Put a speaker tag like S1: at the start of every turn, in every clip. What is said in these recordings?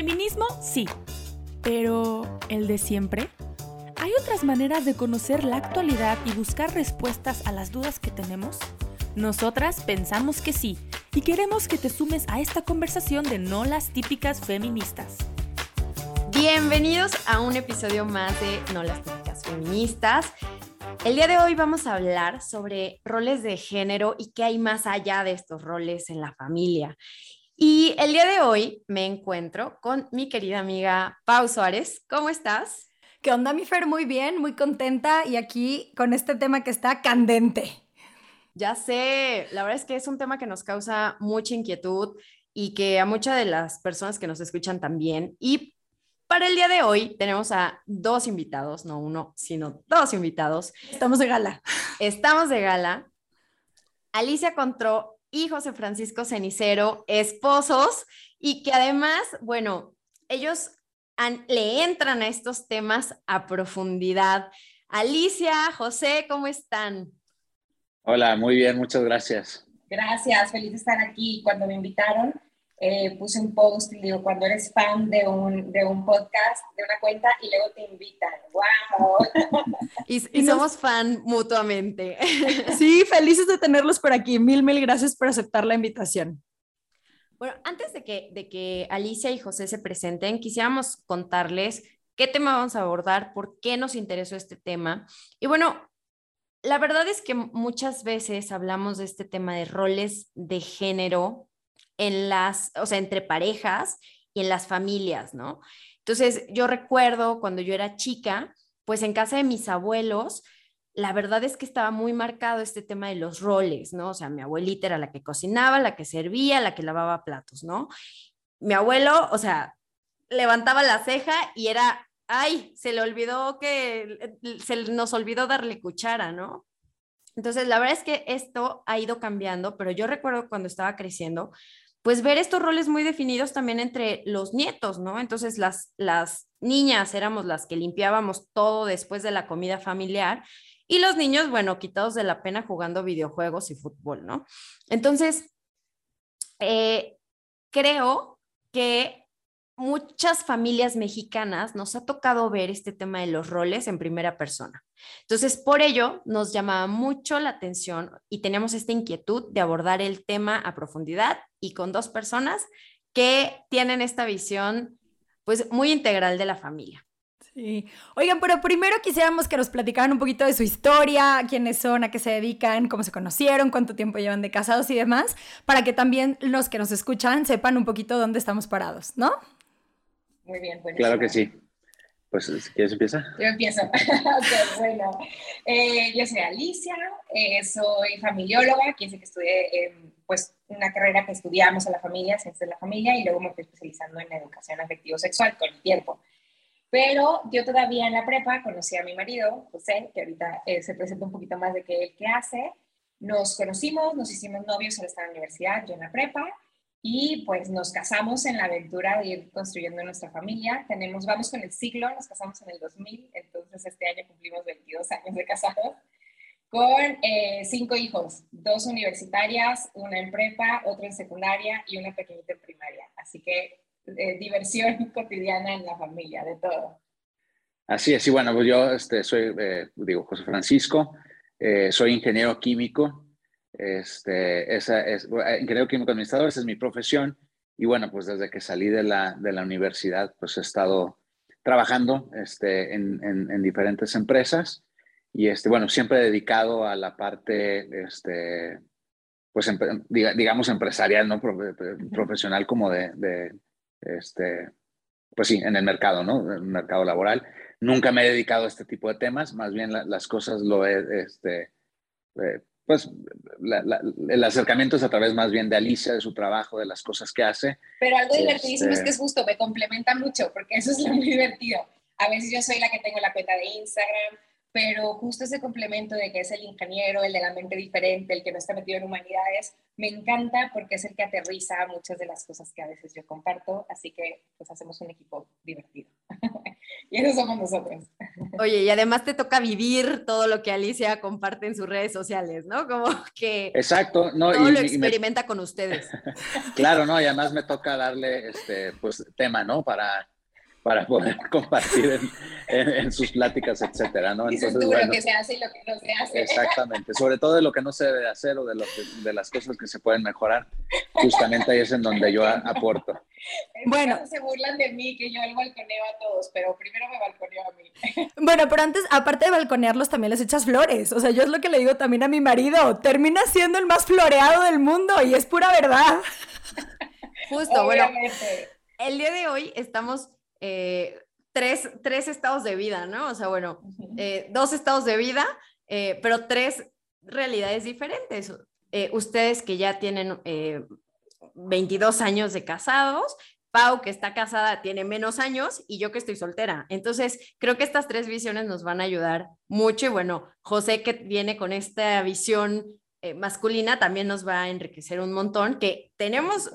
S1: Feminismo, sí. Pero, ¿el de siempre? ¿Hay otras maneras de conocer la actualidad y buscar respuestas a las dudas que tenemos? Nosotras pensamos que sí y queremos que te sumes a esta conversación de no las típicas feministas.
S2: Bienvenidos a un episodio más de No las típicas feministas. El día de hoy vamos a hablar sobre roles de género y qué hay más allá de estos roles en la familia. Y el día de hoy me encuentro con mi querida amiga Pau Suárez. ¿Cómo estás?
S3: ¿Qué onda, mi Fer? Muy bien, muy contenta y aquí con este tema que está candente.
S2: Ya sé, la verdad es que es un tema que nos causa mucha inquietud y que a muchas de las personas que nos escuchan también. Y para el día de hoy tenemos a dos invitados, no uno, sino dos invitados.
S3: Estamos de gala.
S2: Estamos de gala. Alicia Contró y José Francisco Cenicero, esposos, y que además, bueno, ellos le entran a estos temas a profundidad. Alicia, José, ¿cómo están?
S4: Hola, muy bien, muchas gracias.
S5: Gracias, feliz de estar aquí. Cuando me invitaron, eh, puse un post y digo, cuando eres fan de un, de un podcast, de una cuenta, y luego te invitan. ¡Wow!
S2: y, y, somos fan mutuamente.
S3: Sí, felices de tenerlos por aquí. Mil, mil gracias por aceptar la invitación.
S2: Bueno, antes de que, de que Alicia y José se presenten, quisiéramos contarles qué tema vamos a abordar, por qué nos interesó este tema. Y bueno, la verdad es que muchas veces hablamos de este tema de roles de género en las, o sea, entre parejas y en las familias, ¿no? Entonces, yo recuerdo cuando yo era chica, pues en casa de mis abuelos, la verdad es que estaba muy marcado este tema de los roles, ¿no? O sea, mi abuelita era la que cocinaba, la que servía, la que lavaba platos, ¿no? Mi abuelo, o sea, levantaba la ceja y era, ay, se le olvidó que, se nos olvidó darle cuchara, ¿no? Entonces, la verdad es que esto ha ido cambiando, pero yo recuerdo cuando estaba creciendo, pues ver estos roles muy definidos también entre los nietos, ¿no? Entonces, las, las niñas éramos las que limpiábamos todo después de la comida familiar y los niños, bueno, quitados de la pena jugando videojuegos y fútbol, ¿no? Entonces, eh, creo que muchas familias mexicanas nos ha tocado ver este tema de los roles en primera persona. Entonces, por ello, nos llamaba mucho la atención y teníamos esta inquietud de abordar el tema a profundidad y con dos personas que tienen esta visión, pues, muy integral de la familia.
S3: Sí. Oigan, pero primero quisiéramos que nos platicaran un poquito de su historia, quiénes son, a qué se dedican, cómo se conocieron, cuánto tiempo llevan de casados y demás, para que también los que nos escuchan sepan un poquito dónde estamos parados, ¿no?
S5: Muy bien, bueno.
S4: Claro que sí. Pues, ¿quieres empieza?
S5: Yo empiezo. bueno. Eh, yo soy Alicia, eh, soy familióloga, quien sé que estudié pues una carrera que estudiamos en la familia, ciencias de la familia, y luego me fui especializando en educación afectivo-sexual con el tiempo. Pero yo todavía en la prepa conocí a mi marido, José, que ahorita eh, se presenta un poquito más de que él qué hace. Nos conocimos, nos hicimos novios, él estaba en la universidad, yo en la prepa, y pues nos casamos en la aventura de ir construyendo nuestra familia. Tenemos, vamos con el siglo, nos casamos en el 2000, entonces este año cumplimos 22 años de casados, con eh, cinco hijos, dos universitarias, una en prepa, otra en secundaria y una pequeñita en primaria. Así que eh, diversión cotidiana en la familia, de todo.
S4: Así es, y bueno, pues yo este, soy, eh, digo, José Francisco, eh, soy ingeniero químico, este, esa es, ingeniero químico administrador, esa es mi profesión, y bueno, pues desde que salí de la, de la universidad, pues he estado trabajando este, en, en, diferentes empresas, y este, bueno, siempre dedicado a la parte, este, pues digamos, empresarial, ¿no? profesional como de, de este, pues sí, en el mercado, ¿no? En el mercado laboral. Nunca me he dedicado a este tipo de temas, más bien las cosas lo he, este, eh, pues el acercamiento es a través más bien de Alicia, de su trabajo, de las cosas que hace.
S5: Pero algo divertidísimo es que es este justo, me complementa mucho, porque eso es lo muy divertido. A veces yo soy la que tengo la cuenta de Instagram, pero justo ese complemento de que es el ingeniero, el de la mente diferente, el que no está metido en humanidades, me encanta porque es el que aterriza muchas de las cosas que a veces yo comparto, así que pues hacemos un equipo divertido. y eso somos nosotros.
S2: Oye, y además te toca vivir todo lo que Alicia comparte en sus redes sociales, ¿no? Como que
S4: Exacto, no,
S2: todo lo experimenta con ustedes.
S4: claro, no, y además me toca darle este pues tema, ¿no? Para para poder compartir en, sus pláticas, etcétera, ¿no?
S5: Entonces, bueno, lo que se hace y lo que no se hace.
S4: Exactamente, sobre todo de lo que no se debe hacer o de, lo de las cosas que se pueden mejorar, justamente ahí es en donde yo aporto.
S5: bueno, se burlan de mí que yo el balconeo a todos, pero primero me balconeo a mí.
S3: Bueno, pero antes, aparte de balconearlos, también les echas flores. O sea, yo es lo que le digo también a mi marido, termina siendo el más floreado del mundo y es pura verdad.
S2: Justo, bueno, el día de hoy estamos eh, tres, tres, estados de vida, ¿no? O sea, bueno, eh, dos estados de vida, eh, pero tres realidades diferentes. ustedes que ya tienen 22 años de casados, Pau, que está casada, tiene menos años y yo que estoy soltera. Entonces, creo que estas tres visiones nos van a ayudar mucho. Y bueno, José que viene con esta visión eh, masculina también nos va a enriquecer un montón, que tenemos,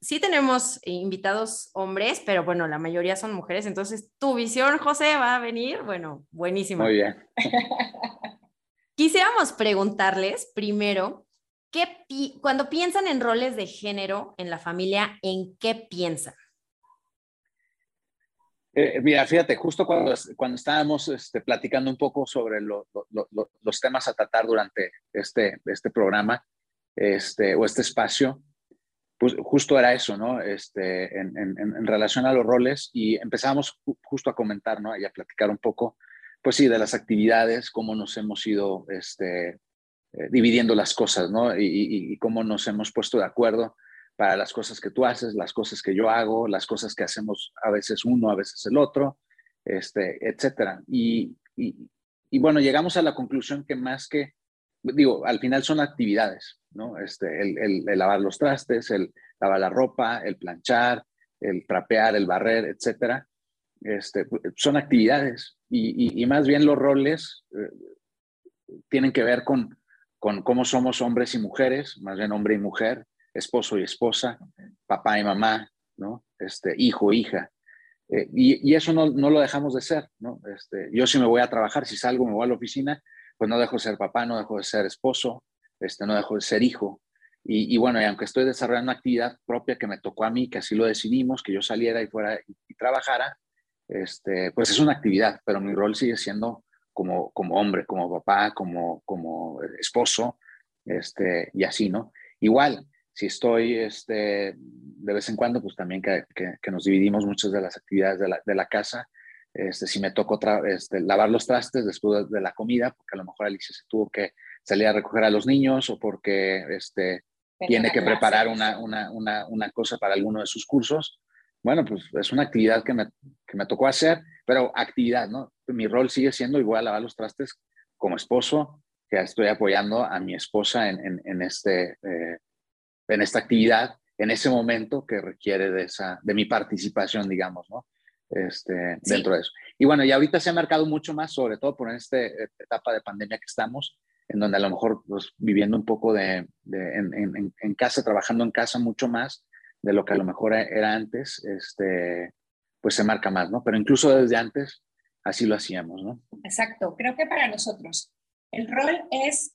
S2: sí tenemos invitados hombres, pero bueno, la mayoría son mujeres, entonces tu visión, José, va a venir, bueno, buenísima.
S4: Muy bien.
S2: Quisiéramos preguntarles primero, ¿qué cuando piensan en roles de género en la familia, ¿en qué piensan?
S4: Eh, mira, fíjate, justo cuando, cuando estábamos este, platicando un poco sobre los temas a tratar durante este, este programa este, o este espacio, pues justo era eso, ¿no? Este, en, relación a los roles y empezamos justo a comentar, ¿no? Y a platicar un poco, pues sí, de las actividades, cómo nos hemos ido este, eh, dividiendo las cosas, ¿no? Y, cómo nos hemos puesto de acuerdo para las cosas que tú haces, las cosas que yo hago, las cosas que hacemos a veces uno, a veces el otro, este, etcétera. Y, y, bueno, llegamos a la conclusión que más que, digo, al final son actividades, ¿no? Este, el, lavar los trastes, el lavar la ropa, el planchar, el trapear, el barrer, etcétera. Este, son actividades y, y, más bien los roles eh, tienen que ver con, con cómo somos hombres y mujeres, más bien hombre y mujer, esposo y esposa, papá y mamá, ¿no? Este, hijo, hija. Eh, y, eso no, no, lo dejamos de ser, ¿no? Este, yo si me voy a trabajar, si salgo, me voy a la oficina, pues no dejo de ser papá, no dejo de ser esposo, este, no dejo de ser hijo. Y, bueno, y aunque estoy desarrollando una actividad propia que me tocó a mí, que así lo decidimos, que yo saliera y fuera y, trabajara, este, pues es una actividad, pero mi rol sigue siendo como, como hombre, como papá, como, como esposo, este, y así, ¿no? Igual, si estoy este, de vez en cuando, pues también que, que, nos dividimos muchas de las actividades de la, de la casa. Este, si me toca otra, este, lavar los trastes después de la comida, porque a lo mejor Alicia se tuvo que salir a recoger a los niños o porque este, tiene que preparar una, una, una, una, cosa para alguno de sus cursos. Bueno, pues es una actividad que me, que me tocó hacer, pero actividad, ¿no? Mi rol sigue siendo igual lavar los trastes como esposo, que estoy apoyando a mi esposa en, en, en este, eh, en esta actividad en ese momento que requiere de, esa, de mi participación, digamos, ¿no? Este, dentro de eso. Y bueno, y ahorita se ha marcado mucho más, sobre todo por esta etapa de pandemia que estamos, en donde a lo mejor pues, viviendo un poco de, de en, en, en, casa, trabajando en casa mucho más de lo que a lo mejor era antes, este, pues se marca más, ¿no? Pero incluso desde antes así lo hacíamos, ¿no?
S5: Exacto, creo que para nosotros el rol es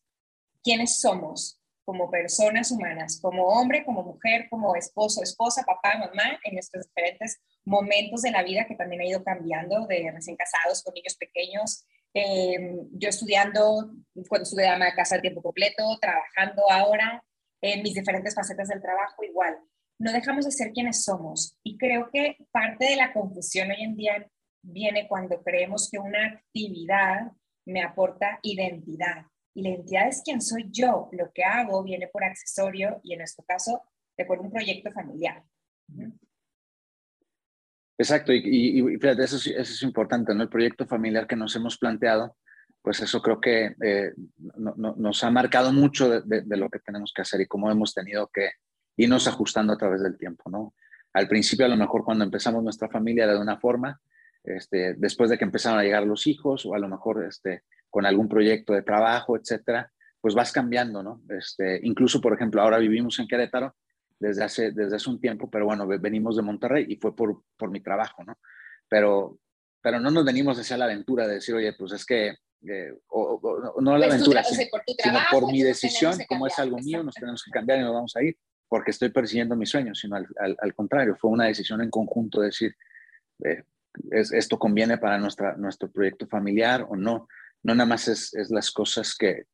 S5: quiénes somos, como personas humanas, como hombre, como mujer, como esposo, esposa, papá, mamá, en nuestros diferentes momentos de la vida que también ha ido cambiando, de recién casados con niños pequeños, em, yo estudiando, cuando estuve ama de casa a tiempo completo, trabajando ahora, en mis diferentes facetas del trabajo, igual. No dejamos de ser quienes somos. Y creo que parte de la confusión hoy en día viene cuando creemos que una actividad me aporta identidad y la identidad es quién soy yo. Lo que hago viene por accesorio y en nuestro caso, de por un proyecto familiar.
S4: Exacto, y, fíjate, eso, es importante, ¿no? El proyecto familiar que nos hemos planteado, pues eso creo que eh, nos ha marcado mucho de, de, lo que tenemos que hacer y cómo hemos tenido que irnos ajustando a través del tiempo, ¿no? Al principio, a lo mejor cuando empezamos nuestra familia era de una forma, este, después de que empezaron a llegar los hijos o a lo mejor este, con algún proyecto de trabajo, etcétera, pues vas cambiando, ¿no? Este, incluso, por ejemplo, ahora vivimos en Querétaro desde hace, desde hace un tiempo, pero bueno, venimos de Monterrey y fue por, por mi trabajo, ¿no? Pero, pero no nos venimos hacia la aventura de decir, oye, pues es que, eh, o, no la pues aventura, sino, por, mi decisión, como es algo mío, nos tenemos que cambiar y nos vamos a ir, porque estoy persiguiendo mis sueños, sino al, al, contrario, fue una decisión en conjunto de decir, eh, es, esto conviene para nuestra, nuestro proyecto familiar o no no nada más es, las cosas que,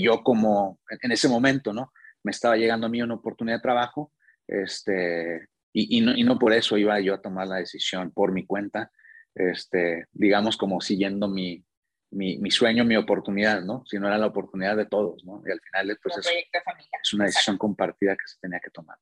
S4: yo como en ese momento, ¿no? Me estaba llegando a mí una oportunidad de trabajo, este, y, no, por eso iba yo a tomar la decisión por mi cuenta, este, digamos como siguiendo mi, mi, sueño, mi oportunidad, ¿no? Sino era la oportunidad de todos, ¿no? Y al final, pues es, es, una decisión compartida que se tenía que tomar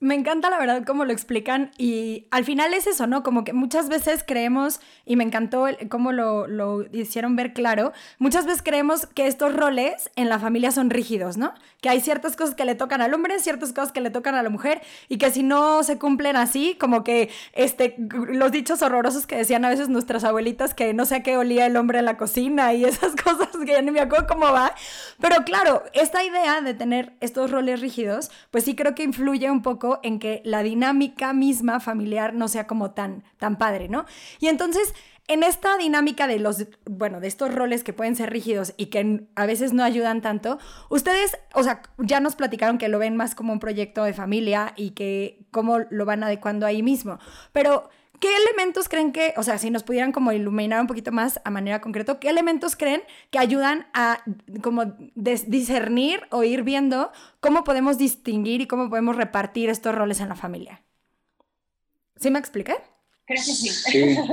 S3: me encanta la verdad cómo lo explican y al final es eso, ¿no? Como que muchas veces creemos, y me encantó cómo lo, lo, hicieron ver claro, muchas veces creemos que estos roles en la familia son rígidos, ¿no? Que hay ciertas cosas que le tocan al hombre, ciertas cosas que le tocan a la mujer y que si no se cumplen así, como que este, los dichos horrorosos que decían a veces nuestras abuelitas que no sé a qué olía el hombre en la cocina y esas cosas que ya ni me acuerdo cómo va. Pero claro, esta idea de tener estos roles rígidos, pues sí creo que influye un poco en que la dinámica misma familiar no sea como tan, tan padre, ¿no? Y entonces, en esta dinámica de los, bueno, de estos roles que pueden ser rígidos y que a veces no ayudan tanto, ustedes, o sea, ya nos platicaron que lo ven más como un proyecto de familia y que cómo lo van adecuando ahí mismo, pero ¿Qué elementos creen que, o sea, si nos pudieran como iluminar un poquito más a manera concreta, qué elementos creen que ayudan a como discernir o ir viendo cómo podemos distinguir y cómo podemos repartir estos roles en la familia? ¿Sí me expliqué?
S5: Creo que sí.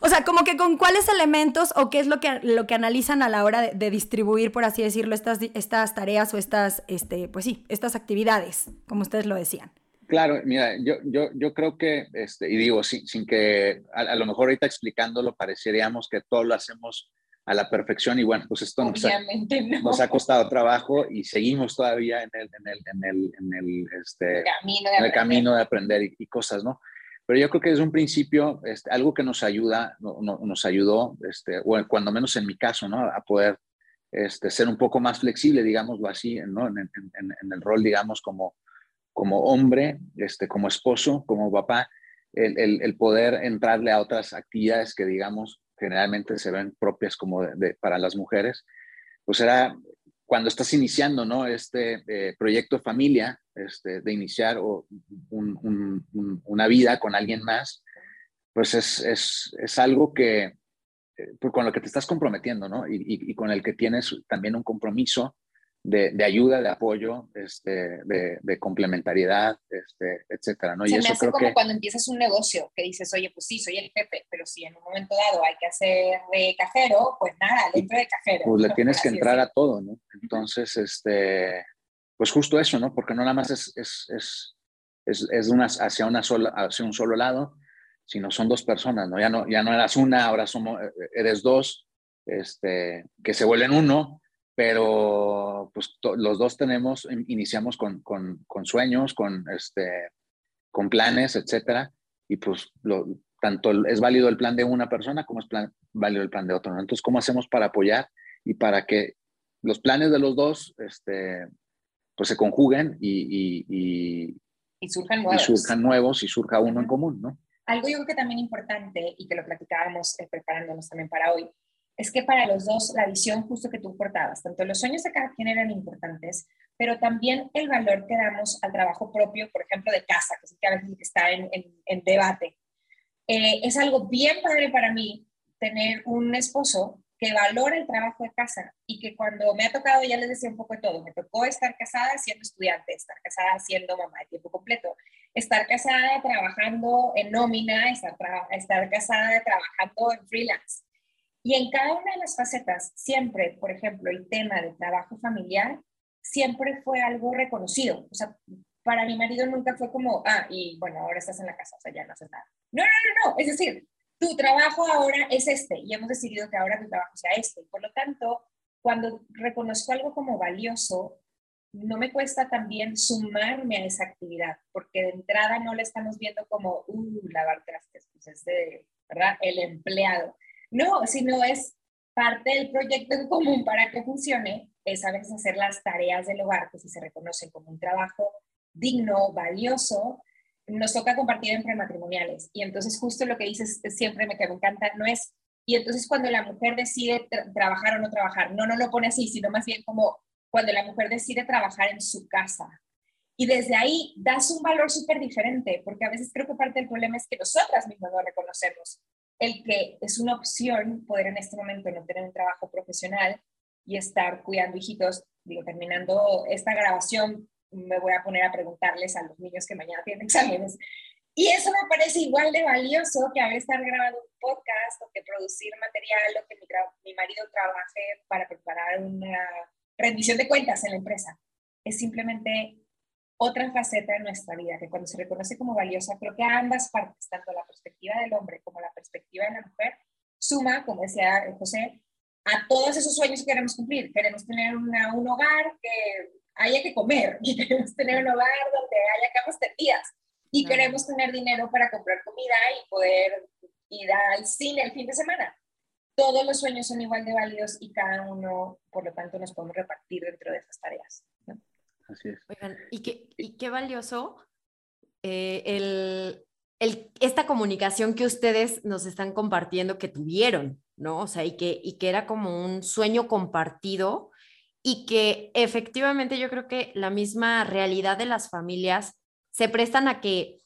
S3: O sea, como que con cuáles elementos o qué es lo que, lo que analizan a la hora de, distribuir, por así decirlo, estas, estas tareas o estas, este, pues sí, estas actividades, como ustedes lo decían.
S4: Claro, mira, yo, yo, yo creo que, este, y digo, sin, sin que a, lo mejor ahorita explicándolo pareceríamos que todo lo hacemos a la perfección y bueno, pues esto nos ha, nos ha, costado trabajo y seguimos todavía en el, en el, en el, en el, este, camino, de en el camino de aprender y, cosas, ¿no? Pero yo creo que desde un principio, este, algo que nos ayuda, no, nos ayudó, este, o cuando menos en mi caso, ¿no? A poder este, ser un poco más flexible, digámoslo así, ¿no? En, en, en el rol, digamos, como, como hombre, este, como esposo, como papá, el, el, poder entrarle a otras actividades que, digamos, generalmente se ven propias como de, para las mujeres, pues era cuando estás iniciando, ¿no? Este eh, proyecto familia, este, de iniciar una vida con alguien más, pues es, es, es algo que, eh, pues con lo que te estás comprometiendo, ¿no? Y, y, con el que tienes también un compromiso de, ayuda, de apoyo, este, de, complementariedad, este, etcétera, ¿no?
S5: Se y me hace como cuando empiezas un negocio, que dices, oye, pues sí, soy el jefe, pero si en un momento dado hay que hacer de cajero, pues nada, le entro de cajero.
S4: Pues le tienes que entrar a todo, ¿no? Entonces, este, pues justo eso, ¿no? Porque no nada más es, es, es, es, es una, hacia, una sola, hacia un solo lado, sino son dos personas, ¿no? Ya no, ya no eras una, ahora somos, eres dos, este, que se vuelven uno, pero pues los dos tenemos, iniciamos con, con, con, sueños, con, este, con planes, etcétera, y pues lo, tanto es válido el plan de una persona como es plan, válido el plan de otro. Entonces, ¿cómo hacemos para apoyar y para que los planes de los dos este, pues se conjuguen y, y,
S5: y, surjan nuevos.
S4: y surjan nuevos y surja uno en común, ¿no?
S5: Algo yo creo que también importante y que lo platicábamos eh, preparándonos también para hoy, es que para los dos la visión justo que tú portabas, tanto los sueños de cada quien eran importantes, pero también el valor que damos al trabajo propio, por ejemplo, de casa, que es que a veces está en, debate. Eh, es algo bien padre para mí tener un esposo que valora el trabajo de casa y que cuando me ha tocado, ya les decía un poco de todo, me tocó estar casada siendo estudiante, estar casada siendo mamá de tiempo completo, estar casada trabajando en nómina, estar, estar casada trabajando en freelance y en cada una de las facetas, siempre, por ejemplo, el tema del trabajo familiar, siempre fue algo reconocido. O sea, para mi marido nunca fue como, ah, y bueno, ahora estás en la casa, o sea, ya no haces nada. No, no, no, no. Es decir, tu trabajo ahora es este y hemos decidido que ahora tu trabajo sea este. Por lo tanto, cuando reconozco algo como valioso, no me cuesta también sumarme a esa actividad, porque de entrada no le estamos viendo como, uh, lavar trastes, pues es de, ¿verdad? El empleado. No, sino es parte del proyecto en común para que funcione, es a veces hacer las tareas del hogar que si se reconocen como un trabajo digno, valioso, nos toca compartir entre matrimoniales. Y entonces justo lo que dices siempre me, que me encanta, no es, y entonces cuando la mujer decide trabajar o no trabajar, no, no lo pone así, sino más bien como cuando la mujer decide trabajar en su casa. Y desde ahí das un valor súper diferente, porque a veces creo que parte del problema es que nosotras mismas no reconocemos el que es una opción poder en este momento no tener un trabajo profesional y estar cuidando hijitos. Digo, terminando esta grabación, me voy a poner a preguntarles a los niños que mañana tienen exámenes. Y eso me parece igual de valioso que haber estar grabando un podcast o que producir material o que mi, mi marido trabaje para preparar una rendición de cuentas en la empresa. Es simplemente otra faceta de nuestra vida, que cuando se reconoce como valiosa, creo que ambas partes, tanto la perspectiva del hombre como la perspectiva de la mujer, suma, como decía José, a todos esos sueños que queremos cumplir. Queremos tener una, un hogar que haya que comer, y queremos tener un hogar donde haya camas tendidas, y queremos tener dinero para comprar comida y poder ir al cine el fin de semana todos los sueños son igual de válidos y cada uno, por lo tanto, nos podemos repartir dentro de esas tareas.
S4: Así es.
S2: Oigan, y qué, y qué valioso eh, el, el, esta comunicación que ustedes nos están compartiendo que tuvieron, ¿no? O sea, y que, y que era como un sueño compartido y que efectivamente yo creo que la misma realidad de las familias se prestan a que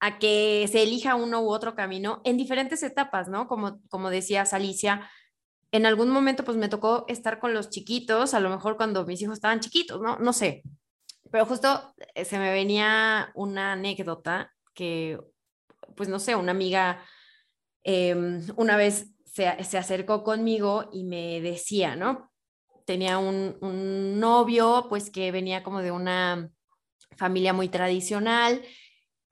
S2: a que se elija uno u otro camino en diferentes etapas, ¿no? Como, como decías, Alicia, en algún momento pues me tocó estar con los chiquitos, a lo mejor cuando mis hijos estaban chiquitos, ¿no? No sé. Pero justo eh, se me venía una anécdota que, pues no sé, una amiga em, una vez se, se, acercó conmigo y me decía, ¿no? Tenía un, un novio, pues que venía como de una familia muy tradicional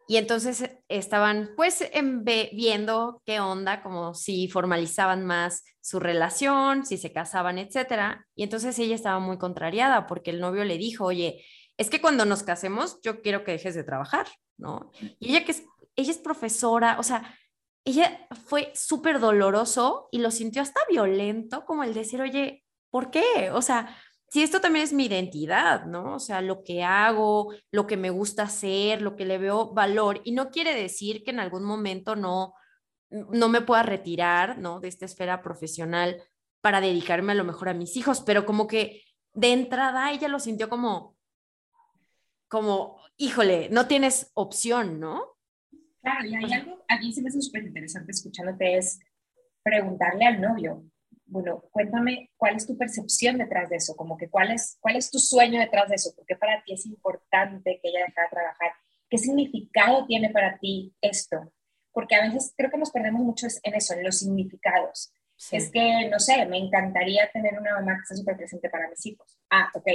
S2: y entonces estaban pues viendo qué onda, como si formalizaban más su relación, si se casaban, etcétera. Y entonces ella estaba muy contrariada porque el novio le dijo, oye, es que cuando nos casemos yo quiero que dejes de trabajar, ¿no? Y ella que es, ella es profesora, o sea, ella fue súper doloroso y lo sintió hasta violento, como el decir, oye, ¿por qué? O sea, si esto también es mi identidad, ¿no? O sea, lo que hago, lo que me gusta hacer, lo que le veo valor. Y no quiere decir que en algún momento no, no me pueda retirar, ¿no? De esta esfera profesional para dedicarme a lo mejor a mis hijos, pero como que de entrada ella lo sintió como, como, híjole, no tienes opción, ¿no?
S5: Claro, y hay algo, a mí sí me hace súper interesante escuchándote, es preguntarle al novio, bueno, cuéntame cuál es tu percepción detrás de eso, como que cuál es, cuál es tu sueño detrás de eso, por qué para ti es importante que ella deje de trabajar, qué significado tiene para ti esto, porque a veces creo que nos perdemos mucho en eso, en los significados. Es que, no sé, me encantaría tener una mamá que sea súper presente para mis hijos. Ah, ok.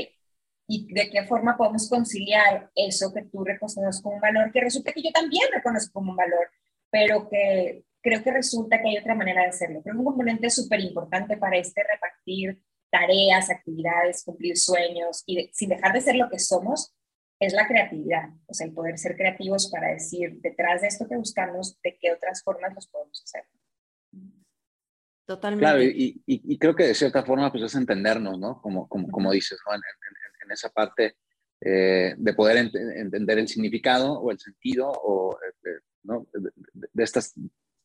S5: ¿Y de qué forma podemos conciliar eso que tú reconoces como un valor, que resulta que yo también reconozco como un valor, pero que creo que resulta que hay otra manera de hacerlo. Creo que un componente súper importante para este repartir tareas, actividades, cumplir sueños y sin dejar de ser lo que somos, es la creatividad. O sea, el poder ser creativos para decir, detrás de esto que buscamos, de qué otras formas los podemos hacer.
S2: Totalmente.
S4: Claro, y, y, creo que de cierta forma, pues es entendernos, ¿no? Como, como, como dices, ¿no? En, en, esa parte eh, de poder entender el significado o el sentido o, eh, ¿no? de, estas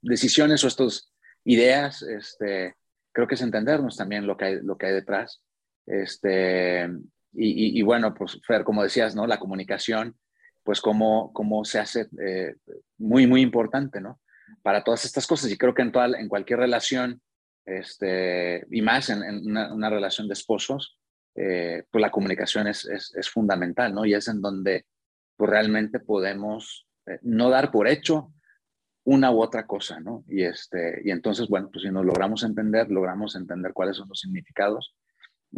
S4: decisiones o estas ideas, este, creo que es entendernos también lo que hay, lo que hay detrás. Este, y, y, bueno, pues Fer, como decías, ¿no? La comunicación, pues cómo, cómo se hace eh, muy, muy importante, ¿no? Para todas estas cosas. Y creo que en, toda, en cualquier relación, este, y más en, una, relación de esposos, eh, pues la comunicación es, es, fundamental, ¿no? Y es en donde pues realmente podemos eh, no dar por hecho una u otra cosa, ¿no? Y, este, y entonces, bueno, pues si nos logramos entender, logramos entender cuáles son los significados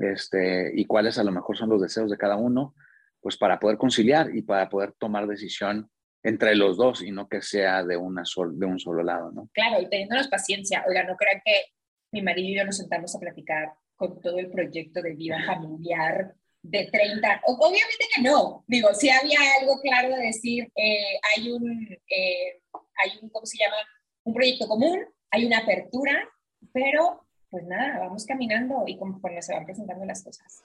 S4: este, y cuáles a lo mejor son los deseos de cada uno, pues para poder conciliar y para poder tomar decisión entre los dos y no que sea de, una sol, de un solo lado, ¿no?
S5: Claro, y teniéndonos paciencia. Oiga, no crean que mi marido y yo nos sentamos a platicar con todo el proyecto de vida familiar de 30, obviamente que no, digo, sí había algo claro de decir, eh, hay, un, eh, hay un, ¿cómo se llama? Un proyecto común, hay una apertura, pero pues nada, vamos caminando y conforme se van presentando las cosas.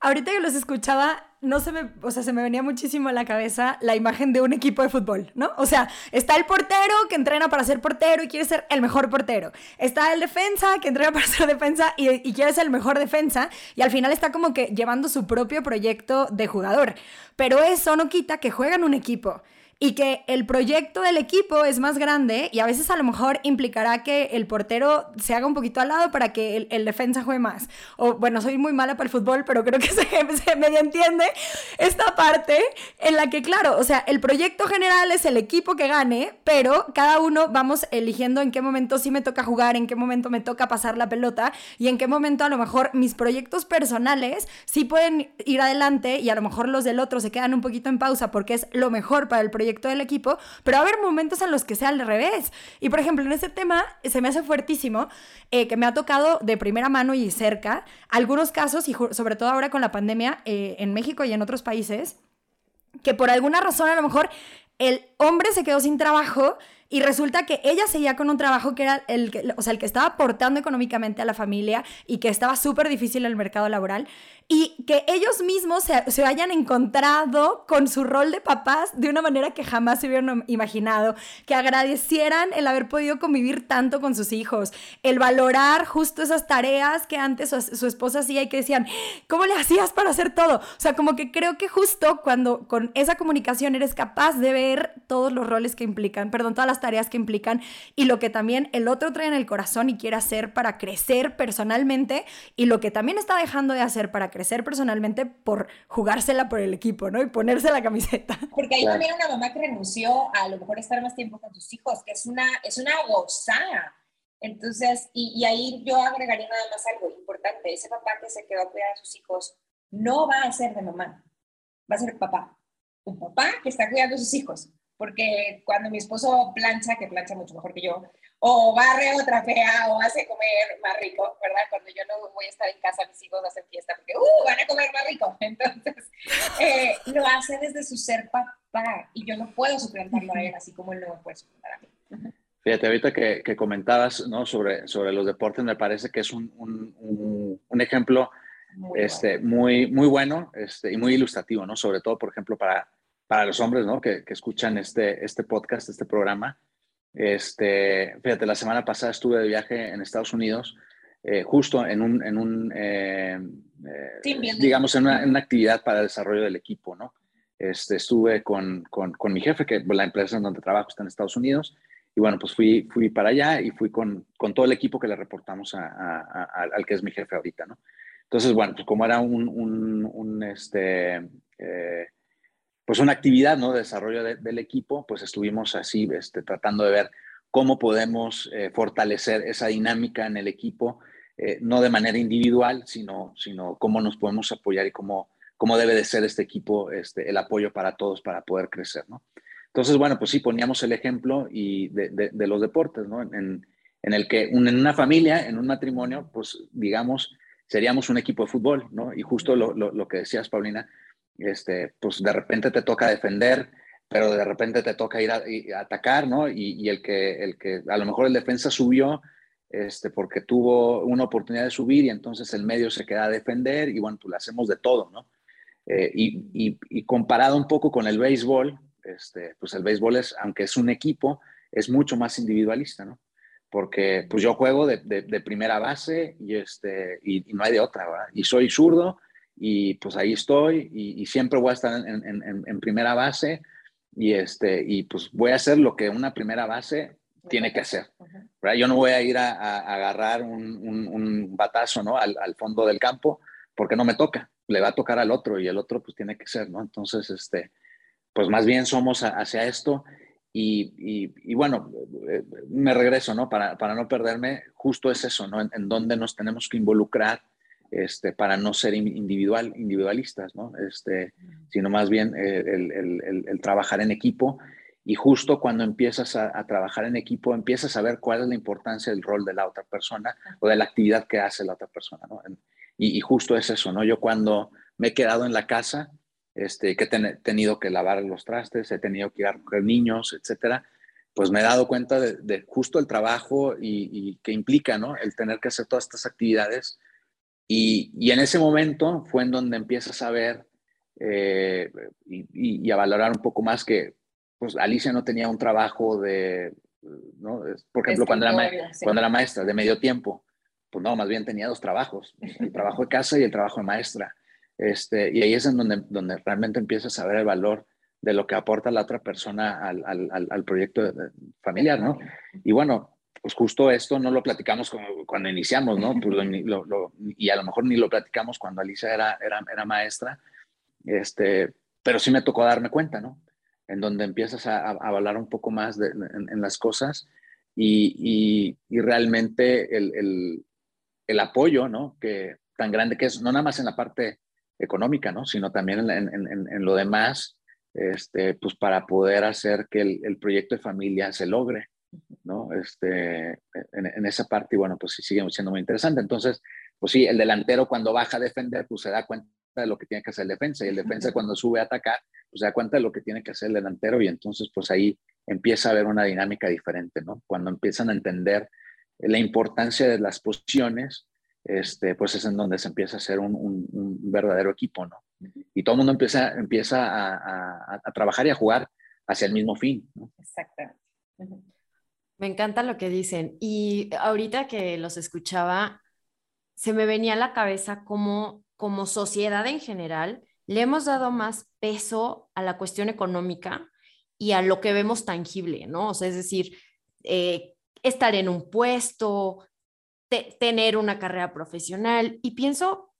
S3: Ahorita que los escuchaba, no se me, o sea, se me venía muchísimo a la cabeza la imagen de un equipo de fútbol, ¿no? O sea, está el portero que entrena para ser portero y quiere ser el mejor portero. Está el defensa que entrena para ser defensa y, y quiere ser el mejor defensa. Y al final está como que llevando su propio proyecto de jugador. Pero eso no quita que juegan un equipo y que el proyecto del equipo es más grande y a veces a lo mejor implicará que el portero se haga un poquito al lado para que el, defensa juegue más. O bueno, soy muy mala para el fútbol, pero creo que se, se medio entiende esta parte en la que, claro, o sea, el proyecto general es el equipo que gane, pero cada uno vamos eligiendo en qué momento sí me toca jugar, en qué momento me toca pasar la pelota y en qué momento a lo mejor mis proyectos personales sí pueden ir adelante y a lo mejor los del otro se quedan un poquito en pausa porque es lo mejor para el proyecto del equipo, pero va a haber momentos en los que sea al revés. Y por ejemplo, en este tema se me hace fuertísimo eh, que me ha tocado de primera mano y cerca algunos casos, y sobre todo ahora con la pandemia eh, en México y en otros países, que por alguna razón a lo mejor el hombre se quedó sin trabajo y resulta que ella seguía con un trabajo que era el que, o sea, el que estaba aportando económicamente a la familia y que estaba súper difícil en el mercado laboral y que ellos mismos se, se, hayan encontrado con su rol de papás de una manera que jamás se hubieran imaginado, que agradecieran el haber podido convivir tanto con sus hijos, el valorar justo esas tareas que antes su, su esposa hacía y que decían, ¿cómo le hacías para hacer todo? O sea, como que creo que justo cuando con esa comunicación eres capaz de ver todos los roles que implican, perdón, todas las tareas que implican y lo que también el otro trae en el corazón y quiere hacer para crecer personalmente y lo que también está dejando de hacer para crecer personalmente por jugársela por el equipo, ¿no? Y ponerse la camiseta.
S5: Porque hay también una mamá que renunció a, lo mejor estar más tiempo con sus hijos, que es una, es una gozada. Entonces, y, y, ahí yo agregaría nada más algo importante. Ese papá que se quedó a cuidar a sus hijos no va a ser de mamá, va a ser papá. Un papá que está cuidando a sus hijos. Porque cuando mi esposo plancha, que plancha mucho mejor que yo, o barre otra fea o hace comer más rico, ¿verdad? Cuando yo no voy a estar en casa, mis hijos hacen fiesta porque, ¡uh! van a comer más rico. Entonces, eh, lo hace desde su ser papá y yo no puedo suplantarlo a él así como él no me puede suplantar a mí.
S4: Fíjate, ahorita que, que, comentabas ¿no? sobre, sobre los deportes, me parece que es un, un, un, ejemplo muy este, bueno. muy, muy bueno este, y muy ilustrativo, ¿no? Sobre todo, por ejemplo, para, para los hombres ¿no? que, que escuchan este, este podcast, este programa este, fíjate, la semana pasada estuve de viaje en Estados Unidos, eh, justo en un, en un eh, eh, digamos, en una, en una, actividad para el desarrollo del equipo, ¿no? Este, estuve con, con, con, mi jefe, que la empresa en donde trabajo está en Estados Unidos, y bueno, pues fui, fui para allá y fui con, con todo el equipo que le reportamos a, a, a, al que es mi jefe ahorita, ¿no? Entonces, bueno, pues como era un, un, un este, eh, pues una actividad ¿no? de desarrollo de, del equipo, pues estuvimos así este, tratando de ver cómo podemos eh, fortalecer esa dinámica en el equipo, eh, no de manera individual, sino, sino cómo nos podemos apoyar y cómo, cómo debe de ser este equipo, este, el apoyo para todos para poder crecer. ¿no? Entonces, bueno, pues sí, poníamos el ejemplo y de, de, de los deportes, ¿no? En, en el que un, en una familia, en un matrimonio, pues digamos, seríamos un equipo de fútbol, ¿no? Y justo lo, lo, lo que decías, Paulina, este, pues de repente te toca defender, pero de repente te toca ir a, atacar, ¿no? Y, el, que, el que a lo mejor el defensa subió este, porque tuvo una oportunidad de subir y entonces el medio se queda a defender y bueno, pues le hacemos de todo, ¿no? Eh, y, y, comparado un poco con el béisbol, este, pues el béisbol es, aunque es un equipo, es mucho más individualista, ¿no? Porque pues yo juego de, de, de primera base y, este, y, y no hay de otra, ¿verdad? Y soy zurdo y pues ahí estoy y, y siempre voy a estar en, en, en, primera base y, este, y pues voy a hacer lo que una primera base tiene que hacer. ¿verdad? Yo no voy a ir a, a agarrar un, un, un, batazo ¿no? Al, al, fondo del campo porque no me toca, le va a tocar al otro y el otro pues tiene que ser, ¿no? Entonces, este, pues más bien somos hacia esto y, y, y bueno, eh, me regreso, ¿no? Para, para, no perderme, justo es eso, ¿no? En, en donde nos tenemos que involucrar este, para no ser individual, individualistas, ¿no? Este, sino más bien eh, el, el, el, el, trabajar en equipo. Y justo cuando empiezas a, a, trabajar en equipo, empiezas a ver cuál es la importancia del rol de la otra persona o de la actividad que hace la otra persona, ¿no? Y, y justo es eso, ¿no? Yo cuando, me he quedado en la casa, este, que he tenido que lavar los trastes, he tenido que ir a niños, etcétera, pues me he dado cuenta de, justo el trabajo y, que implica, ¿no? El tener que hacer todas estas actividades. Y, y en ese momento fue en donde empiezas a ver eh, y, a valorar un poco más que, pues Alicia no tenía un trabajo de, ¿no? Por ejemplo, cuando era, cuando era maestra, de medio tiempo, pues no, más bien tenía dos trabajos, el trabajo de casa y el trabajo de maestra. Este, y ahí es en donde, donde realmente empiezas a ver el valor de lo que aporta la otra persona al, al, al proyecto familiar, ¿no? Y bueno, pues justo esto no lo platicamos cuando iniciamos, ¿no? Pues lo, y a lo mejor ni lo platicamos cuando Alicia era, era, maestra, este, pero sí me tocó darme cuenta, ¿no? En donde empiezas a, hablar un poco más en, las cosas y, y, realmente el, el, el, apoyo, ¿no? Que tan grande que es, no nada más en la parte económica, ¿no? Sino también en, en, en lo demás, este, pues para poder hacer que el, el, proyecto de familia se logre, ¿no? Este, en, esa parte, y bueno, pues sí sigue siendo muy interesante. Entonces, pues sí, el delantero cuando baja a defender, pues se da cuenta de lo que tiene que hacer el defensa, y el defensa cuando sube a atacar, pues se da cuenta de lo que tiene que hacer el delantero, y entonces, pues ahí empieza a haber una dinámica diferente, ¿no? Cuando empiezan a entender la importancia de las posiciones, este, pues es en donde se empieza a hacer un, un, verdadero equipo, ¿no? Y todo el mundo empieza, empieza a, a, trabajar y a jugar hacia el mismo fin, ¿no?
S5: Exactamente.
S2: Me encanta lo que dicen. Y ahorita que los escuchaba, se me venía a la cabeza como, como sociedad en general, le hemos dado más peso a la cuestión económica y a lo que vemos tangible, ¿no? O sea, es decir, eh, estar en un puesto, tener una carrera profesional y pienso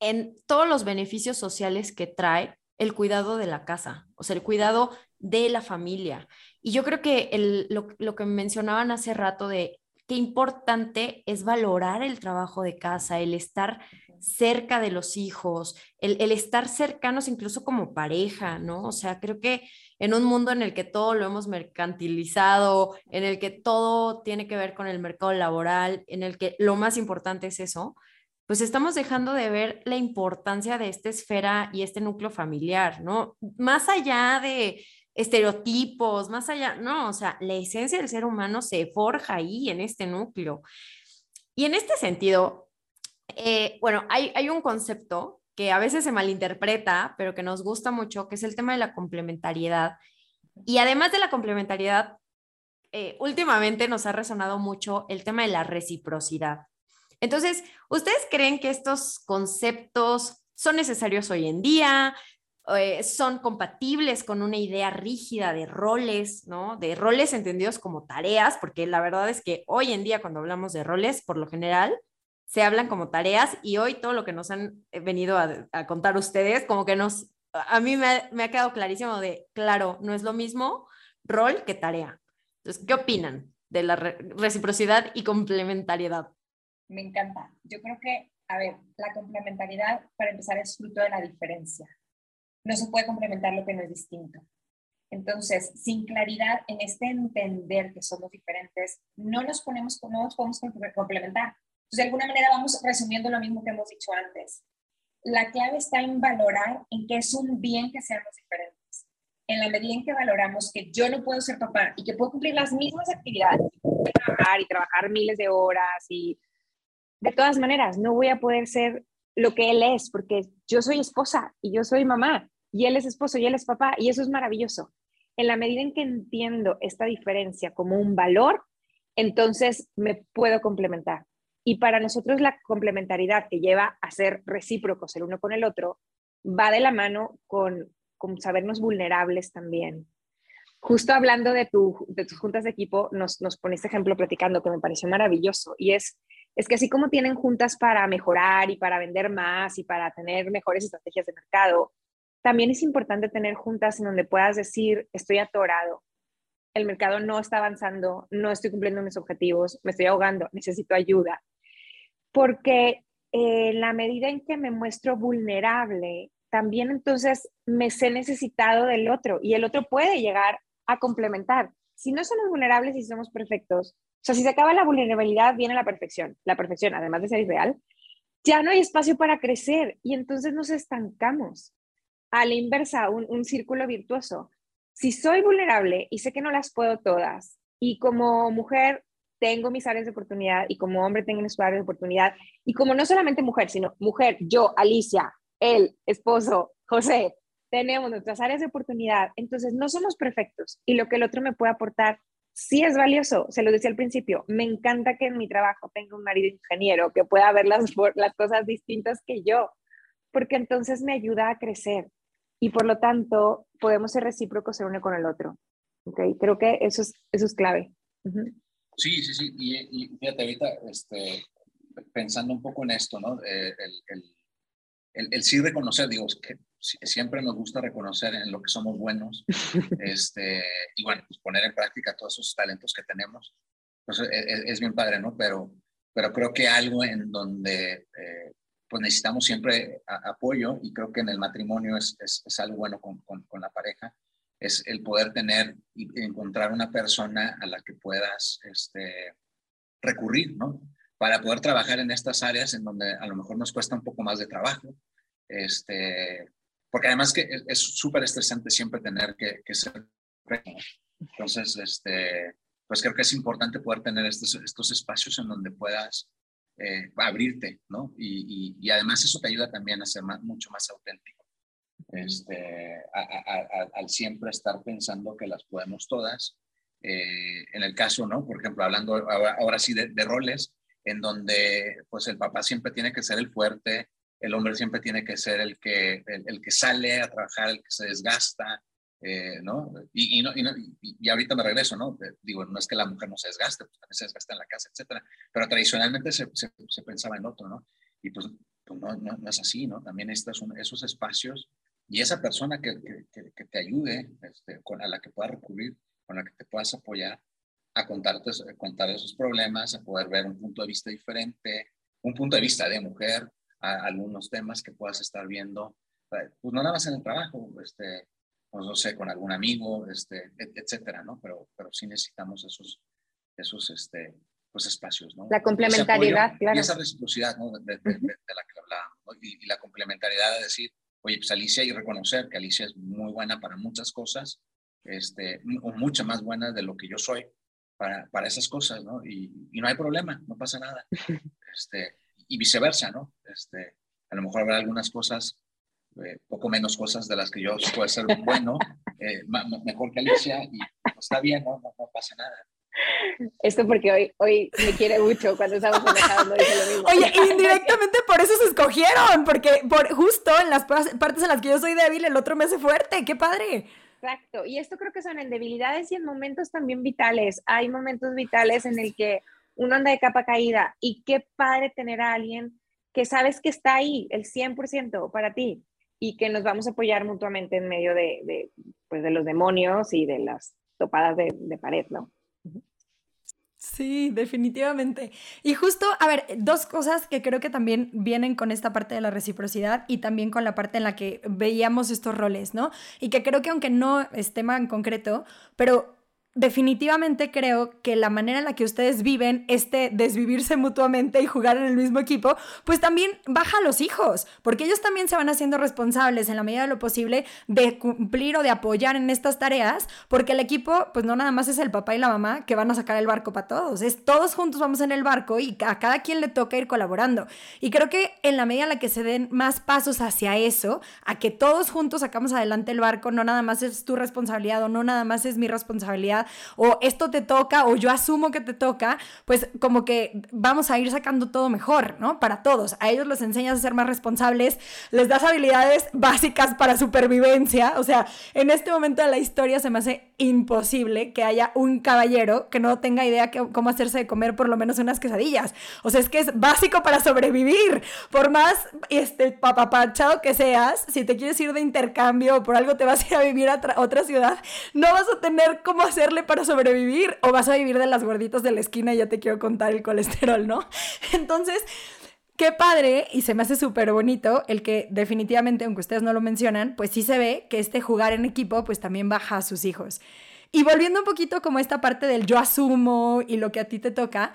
S2: en todos los beneficios sociales que trae el cuidado de la casa, o sea, el cuidado de la familia. Y yo creo que el, lo, lo, que mencionaban hace rato de qué importante es valorar el trabajo de casa, el estar cerca de los hijos, el, el, estar cercanos incluso como pareja, ¿no? O sea, creo que en un mundo en el que todo lo hemos mercantilizado, en el que todo tiene que ver con el mercado laboral, en el que lo más importante es eso, pues estamos dejando de ver la importancia de esta esfera y este núcleo familiar, ¿no? Más allá de estereotipos, más allá, no, o sea, la esencia del ser humano se forja ahí en este núcleo. Y en este sentido, eh, bueno, hay, hay un concepto que a veces se malinterpreta, pero que nos gusta mucho, que es el tema de la complementariedad. Y además de la complementariedad, eh, últimamente nos ha resonado mucho el tema de la reciprocidad. Entonces, ¿ustedes creen que estos conceptos son necesarios hoy en día? Eh, ¿Son compatibles con una idea rígida de roles, ¿no? De roles entendidos como tareas, porque la verdad es que hoy en día cuando hablamos de roles, por lo general, se hablan como tareas y hoy todo lo que nos han eh, venido a, contar ustedes, como que nos, a mí me ha, me ha, quedado clarísimo de, claro, no es lo mismo rol que tarea. Entonces, ¿qué opinan de la reciprocidad y complementariedad?
S5: Me encanta. Yo creo que, a ver, la complementariedad, para empezar, es fruto de la diferencia. No se puede complementar lo que no es distinto. Entonces, sin claridad en este entender que somos diferentes, no nos ponemos, no nos podemos complementar de alguna manera vamos resumiendo lo mismo que hemos dicho antes. La clave está en valorar en que es un bien que seamos diferentes. En la medida en que valoramos que yo no puedo ser papá y que puedo cumplir las mismas actividades, trabajar y trabajar miles de horas y de todas maneras no voy a poder ser lo que él es porque yo soy esposa y yo soy mamá y él es esposo y él es papá y eso es maravilloso. En la medida en que entiendo esta diferencia como un valor, entonces me puedo complementar. Y para nosotros la complementariedad que lleva a ser recíprocos el uno con el otro va de la mano con, con sabernos vulnerables también. Justo hablando de, tu, de tus juntas de equipo, nos, nos este ejemplo platicando que me pareció maravilloso y es, es que así como tienen juntas para mejorar y para vender más y para tener mejores estrategias de mercado, también es importante tener juntas en donde puedas decir, estoy atorado, el mercado no está avanzando, no estoy cumpliendo mis objetivos, me estoy ahogando, necesito ayuda porque eh, la medida en que me muestro vulnerable, también entonces me sé necesitado del otro y el otro puede llegar a complementar. Si no somos vulnerables y somos perfectos, o sea, si se acaba la vulnerabilidad, viene la perfección. La perfección, además de ser irreal, ya no hay espacio para crecer y entonces nos estancamos. A la inversa, un, un círculo virtuoso. Si soy vulnerable y sé que no las puedo todas y como mujer tengo mis áreas de oportunidad y como hombre tengo mis áreas de oportunidad y como no solamente mujer, sino mujer, yo, Alicia, él, esposo, José, tenemos nuestras áreas de oportunidad, entonces no somos perfectos y lo que el otro me puede aportar sí es valioso, se lo decía al principio, me encanta que en mi trabajo tenga un marido ingeniero que pueda ver las, las cosas distintas que yo, porque entonces me ayuda a crecer y por lo tanto podemos ser recíprocos el uno con el otro. ¿okay? Creo que eso es, eso es clave.
S4: Sí, sí, sí. Y, fíjate, ahorita este, pensando un poco en esto, ¿no? Eh, el, el, el, el, sí reconocer, digo, que siempre nos gusta reconocer en lo que somos buenos este, y bueno, pues poner en práctica todos esos talentos que tenemos. Entonces, es, e, es bien padre, ¿no? Pero, pero creo que algo en donde eh, pues necesitamos siempre apoyo y creo que en el matrimonio es, es, es algo bueno con, con, con, la pareja, es el poder tener y encontrar una persona a la que puedas este, recurrir, ¿no? Para poder trabajar en estas áreas en donde a lo mejor nos cuesta un poco más de trabajo, este, porque además que es súper estresante siempre tener que, que ser entonces este pues creo que es importante poder tener estos, estos espacios en donde puedas eh, abrirte no y, y, además eso te ayuda también a ser mucho más auténtico. Este a, al siempre estar pensando que las podemos todas. Eh, en el caso no por ejemplo hablando ahora, sí de, de roles en donde pues el papá siempre tiene que ser el fuerte el hombre siempre tiene que ser el que, el, que sale a trabajar, el que se desgasta, eh, ¿no? Y, y, no, y, ahorita me regreso, ¿no? Digo, no es que la mujer no se desgaste, pues también se desgasta en la casa, etcétera, pero tradicionalmente se, se, se pensaba en otro, ¿no? Y pues, pues no, no, es así, ¿no? También estos son esos espacios y esa persona que, que, que te ayude, este, con, a la que puedas recurrir, con la que te puedas apoyar, a contarte, a contar esos problemas, a poder ver un punto de vista diferente, un punto de vista de mujer, algunos temas que puedas estar viendo, eh, pues no nada más en el trabajo, este, pues no sé, con algún amigo, este, etcétera, ¿no? Pero, pero sí necesitamos esos, esos, este, pues espacios, ¿no?
S5: La complementariedad, claro.
S4: Y esa reciprocidad, ¿no? De, de, de, la que hablábamos, ¿no? y, y, la complementariedad de decir, oye, pues Alicia, y reconocer que Alicia es muy buena para muchas cosas, este, o mucha más buena de lo que yo soy para, para esas cosas, ¿no? Y, y no hay problema, no pasa nada. Este, y viceversa, ¿no? Este, a lo mejor habrá algunas cosas, eh, poco menos cosas de las que yo puedo ser bueno, eh, mejor que Alicia, y pues, está bien, ¿no? ¿no? No, pasa nada.
S5: Esto porque hoy, hoy me quiere mucho cuando estamos manejando. Dice lo mismo.
S3: Oye, indirectamente por eso se escogieron, porque por, justo en las partes en las que yo soy débil, el otro me hace fuerte. ¡Qué padre!
S5: Exacto, y esto creo que son en debilidades y en momentos también vitales. Hay momentos vitales en el que uno anda de capa caída y qué padre tener a alguien que sabes que está ahí, el 100% para ti y que nos vamos a apoyar mutuamente en medio de, pues de los demonios y de las topadas de, de pared, ¿no?
S3: Sí, definitivamente. Y justo, a ver, dos cosas que creo que también vienen con esta parte de la reciprocidad y también con la parte en la que veíamos estos roles, ¿no? Y que creo que aunque no es tema en concreto, pero definitivamente creo que la manera en la que ustedes viven este desvivirse mutuamente y jugar en el mismo equipo, pues también baja a los hijos, porque ellos también se van haciendo responsables en la medida de lo posible de cumplir o de apoyar en estas tareas, porque el equipo, pues no nada más es el papá y la mamá que van a sacar el barco para todos, es todos juntos vamos en el barco y a cada quien le toca ir colaborando. Y creo que en la medida en la que se den más pasos hacia eso, a que todos juntos sacamos adelante el barco, no nada más es tu responsabilidad o no nada más es mi responsabilidad, o esto te toca o yo asumo que te toca, pues como que vamos a ir sacando todo mejor, ¿no? Para todos. A ellos les enseñas a ser más responsables, les das habilidades básicas para supervivencia. O sea, en este momento de la historia se me hace imposible que haya un caballero que no tenga idea que, cómo hacerse de comer por lo menos unas quesadillas. O sea, es que es básico para sobrevivir. Por más este, papapachado que seas, si te quieres ir de intercambio o por algo te vas a ir a vivir a otra ciudad, no vas a tener cómo hacer para sobrevivir o vas a vivir de las gorditas de la esquina y ya te quiero contar el colesterol, ¿no? Entonces, qué padre y se me hace súper bonito el que definitivamente, aunque ustedes no lo mencionan, pues sí se ve que este jugar en equipo pues también baja a sus hijos. Y volviendo un poquito como esta parte del yo asumo y lo que a ti te toca,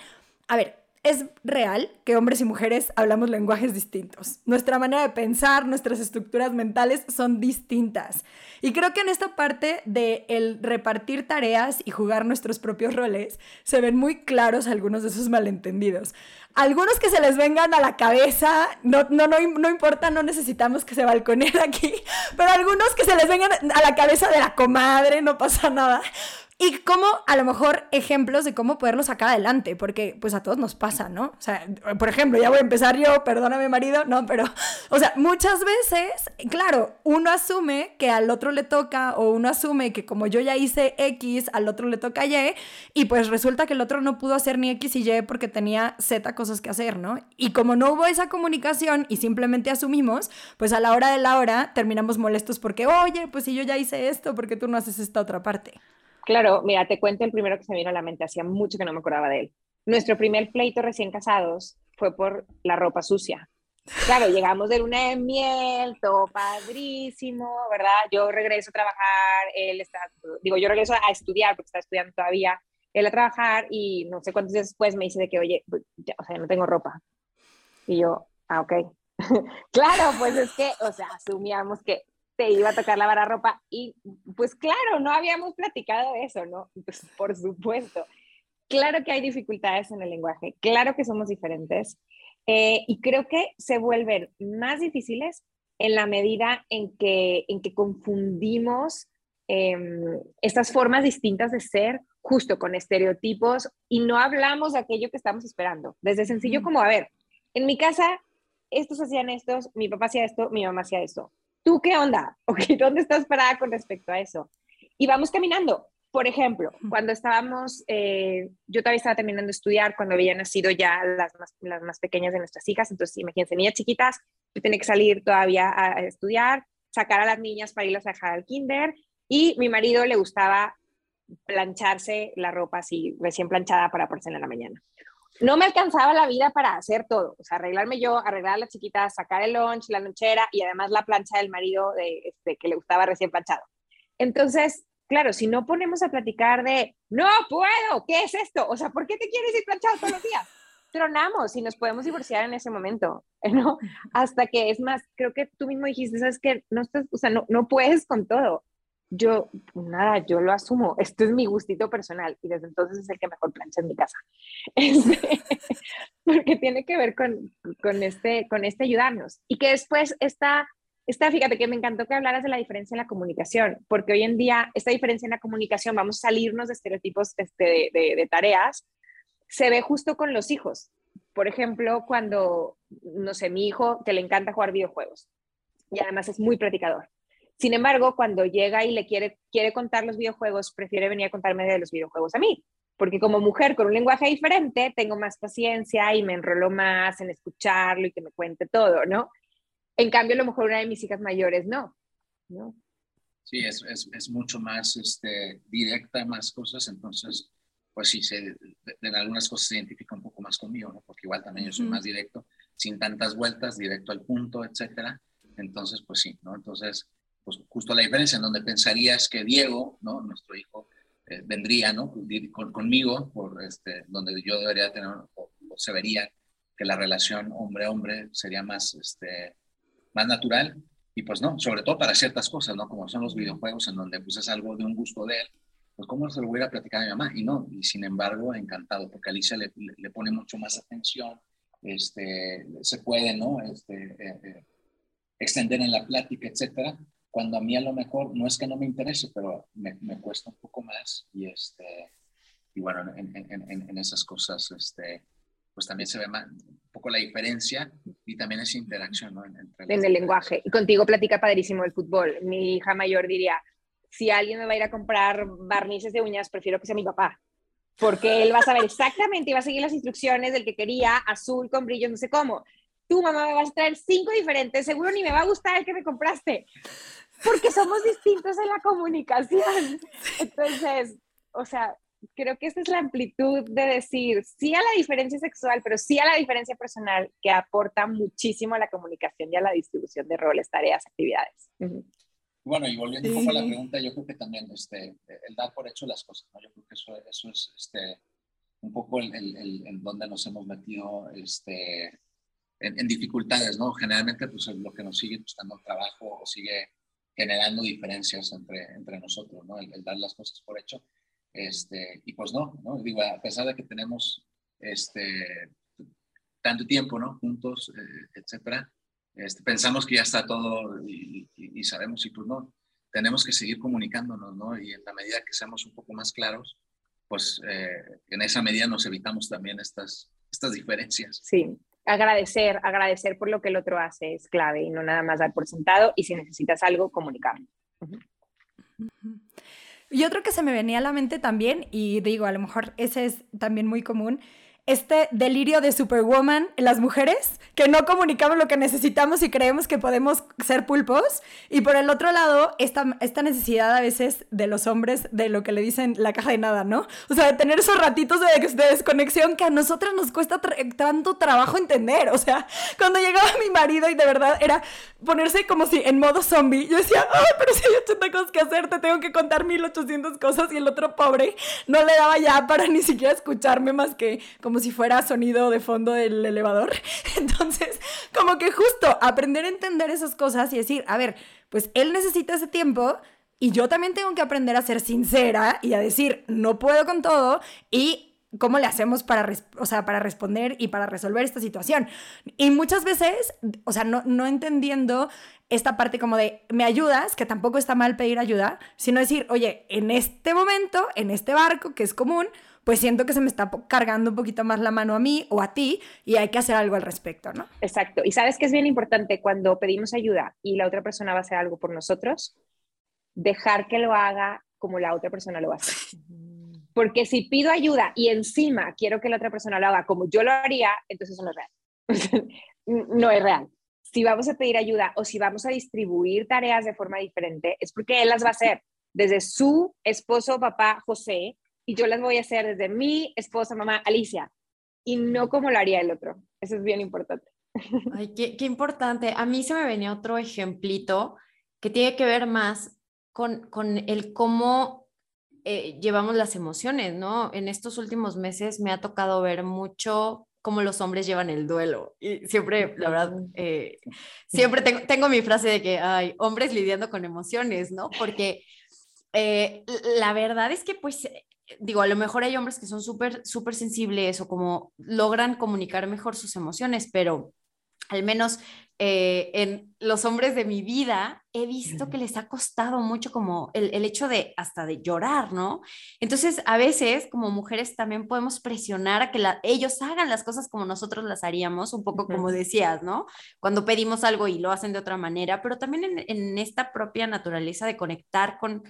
S3: a ver, es real que hombres y mujeres hablamos lenguajes distintos. Nuestra manera de pensar, nuestras estructuras mentales son distintas. Y creo que en esta parte de el repartir tareas y jugar nuestros propios roles se ven muy claros algunos de esos malentendidos. Algunos que se les vengan a la cabeza, no, no, no, no importa, no necesitamos que se balconeen aquí, pero algunos que se les vengan a la cabeza de la comadre, no pasa nada y cómo, a lo mejor, ejemplos de cómo poderlo sacar adelante, porque pues a todos nos pasa, ¿no? O sea, por ejemplo, ya voy a empezar yo, perdóname marido, no, pero, o sea, muchas veces, claro, uno asume que al otro le toca, o uno asume que como yo ya hice X, al otro le toca Y, y pues resulta que el otro no pudo hacer ni X y Y porque tenía Z cosas que hacer, ¿no? Y como no hubo esa comunicación y simplemente asumimos, pues a la hora de la hora terminamos molestos porque, oye, pues si yo ya hice esto, ¿por qué tú no haces esta otra parte?
S5: Claro, mira, te cuento el primero que se me vino a la mente, hacía mucho que no me acordaba de él. Nuestro primer pleito recién casados fue por la ropa sucia. Claro, llegamos de luna de miel, todo padrísimo, ¿verdad? Yo regreso a trabajar, él está, digo, yo regreso a estudiar porque está estudiando todavía, él a trabajar y no sé cuántos días después me dice de que, oye, pues, o sea, no tengo ropa. Y yo, ah, ok. claro, pues es que, o sea, asumíamos que te iba a tocar lavar la ropa y pues claro, no habíamos platicado de eso, ¿no? Pues por supuesto. Claro que hay dificultades en el lenguaje, claro que somos diferentes eh, y creo que se vuelven más difíciles en la medida en que, en que confundimos em, estas formas distintas de ser justo con estereotipos y no hablamos de aquello que estamos esperando. Desde sencillo como, a ver, en mi casa estos hacían estos, mi papá hacía esto, mi mamá hacía esto. ¿Tú qué onda? Okay, ¿Dónde estás parada con respecto a eso? Y vamos caminando. Por ejemplo, cuando estábamos, eh, yo todavía estaba terminando de estudiar cuando habían nacido ya las más, las más pequeñas de nuestras hijas, entonces imagínense, niñas chiquitas, yo tenía que salir todavía a, estudiar, sacar a las niñas para irlas a dejar al kinder, y mi marido le gustaba plancharse la ropa así recién planchada para ponerse en la mañana no me alcanzaba la vida para hacer todo, o sea, arreglarme yo, arreglar a la chiquita, sacar el lunch, la lonchera y además la plancha del marido de, este, que le gustaba recién planchado. Entonces, claro, si no ponemos a platicar de, no puedo, ¿qué es esto? O sea, ¿por qué te quieres ir planchado todos los días? Tronamos y nos podemos divorciar en ese momento, ¿no? Hasta que es más, creo que tú mismo dijiste, sabes que no estás, o sea, no, no puedes con todo yo, nada, yo lo asumo, esto es mi gustito personal y desde entonces es el que mejor plancha en mi casa. Este, porque tiene que ver con, con, este, con este ayudarnos. Y que después está, está, fíjate que me encantó que hablaras de la diferencia en la comunicación, porque hoy en día esta diferencia en la comunicación, vamos a salirnos de estereotipos este, de, de tareas, se ve justo con los hijos. Por ejemplo, cuando, no sé, mi hijo que le encanta jugar videojuegos y además es muy practicador sin embargo, cuando llega y le quiere, quiere contar los videojuegos, prefiere venir a contarme de los videojuegos a mí, porque como mujer con un lenguaje diferente, tengo más paciencia y me enrolo más en escucharlo y que me cuente todo, ¿no? En cambio, a lo mejor una de mis hijas mayores no, ¿no?
S4: Sí, es, es, es mucho más este, directa, más cosas, entonces, pues sí, se, en algunas cosas se identifica un poco más conmigo, ¿no? Porque igual también yo soy más directo, sin tantas vueltas, directo al punto, etcétera. Entonces, pues sí, ¿no? Entonces, pues justo la diferencia en donde pensarías que Diego, ¿no? Nuestro hijo, eh, vendría, ¿no? conmigo, por este, donde yo debería tener, o, se vería que la relación hombre-hombre sería más, este, más natural. Y pues no, sobre todo para ciertas cosas, ¿no? Como son los videojuegos, en donde pues es algo de un gusto de él, pues cómo se lo voy a platicar a mi mamá. Y no, y sin embargo, encantado, porque Alicia le, le, pone mucho más atención, este, se puede, ¿no? Este, eh, eh, extender en la plática, etcétera cuando a mí a lo mejor no es que no me interese, pero me, me cuesta un poco más y, este, y bueno, en, en, en, esas cosas, este, pues también se ve un poco la diferencia y también esa interacción ¿no?
S5: entre en el lenguaje. Y contigo platica padrísimo el fútbol. Mi hija mayor diría, si alguien me va a ir a comprar barnices de uñas, prefiero que sea mi papá. Porque él va a saber exactamente y va a seguir las instrucciones del que quería, azul con brillo, no sé cómo. Tú, mamá, me vas a traer cinco diferentes, seguro ni me va a gustar el que me compraste porque somos distintos en la comunicación. Entonces, o sea, creo que esa es la amplitud de decir sí a la diferencia sexual, pero sí a la diferencia personal que aporta muchísimo a la comunicación y a la distribución de roles, tareas, actividades.
S4: Bueno, y volviendo un poco a la pregunta, yo creo que también este, el dar por hecho las cosas, ¿no? Yo creo que eso, eso es, este, un poco el, el, el, donde nos hemos metido este, en, dificultades, ¿no? Generalmente, pues lo que nos sigue buscando trabajo o sigue generando diferencias entre, entre nosotros, ¿no? El, dar las cosas por hecho. Este, y pues no, ¿no? Digo, a pesar de que tenemos este, tanto tiempo, ¿no? Juntos, eh, etcétera, este, pensamos que ya está todo y, y, sabemos, y pues no, tenemos que seguir comunicándonos, ¿no? Y en la medida que seamos un poco más claros, pues eh, en esa medida nos evitamos también estas, estas diferencias.
S5: Sí, agradecer, agradecer por lo que el otro hace es clave y no nada más dar por sentado y si necesitas algo, comunicarlo.
S3: Y otro que se me venía a la mente también, y digo, a lo mejor ese es también muy común, este delirio de Superwoman en las mujeres, que no comunicamos lo que necesitamos y creemos que podemos ser pulpos. Y por el otro lado, esta, esta necesidad a veces de los hombres de lo que le dicen la caja de nada, ¿no? O sea, de tener esos ratitos de, desconexión que a nosotras nos cuesta tanto trabajo entender. O sea, cuando llegaba mi marido y de verdad era ponerse como si en modo zombie, yo decía, ay, pero si hay 80 cosas que hacer, te tengo que contar 1800 cosas y el otro pobre no le daba ya para ni siquiera escucharme más que como si fuera sonido de fondo del elevador. Entonces, como que justo aprender a entender esas cosas y decir, a ver, pues él necesita ese tiempo y yo también tengo que aprender a ser sincera y a decir, no puedo con todo y cómo le hacemos para, o sea, para responder y para resolver esta situación. Y muchas veces, o sea, no, no entendiendo esta parte como de, me ayudas, que tampoco está mal pedir ayuda, sino decir, oye, en este momento, en este barco que es común, pues siento que se me está cargando un poquito más la mano a mí o a ti y hay que hacer algo al respecto, ¿no?
S5: Exacto. Y sabes que es bien importante cuando pedimos ayuda y la otra persona va a hacer algo por nosotros, dejar que lo haga como la otra persona lo va a hacer. Porque si pido ayuda y encima quiero que la otra persona lo haga como yo lo haría, entonces eso no es real. no es real. Si vamos a pedir ayuda o si vamos a distribuir tareas de forma diferente, es porque él las va a hacer desde su esposo, papá, José, y yo las voy a hacer desde mi esposa, mamá, Alicia, y no como lo haría el otro. Eso es bien importante.
S2: Ay, qué, qué importante. A mí se me venía otro ejemplito que tiene que ver más con, con el cómo eh, llevamos las emociones, ¿no? En estos últimos meses me ha tocado ver mucho cómo los hombres llevan el duelo. Y siempre, la verdad, eh, siempre tengo, tengo mi frase de que hay hombres lidiando con emociones, ¿no? Porque eh, la verdad es que, pues, digo, a lo mejor hay hombres que son súper, súper sensibles o como logran comunicar mejor sus emociones, pero al menos eh, en los hombres de mi vida he visto que les ha costado mucho como el, el, hecho de hasta de llorar, ¿no? Entonces, a veces como mujeres también podemos presionar a que ellos hagan las cosas como nosotros las haríamos, un poco como decías, ¿no? Cuando pedimos algo y lo hacen de otra manera, pero también en, en esta propia naturaleza de conectar con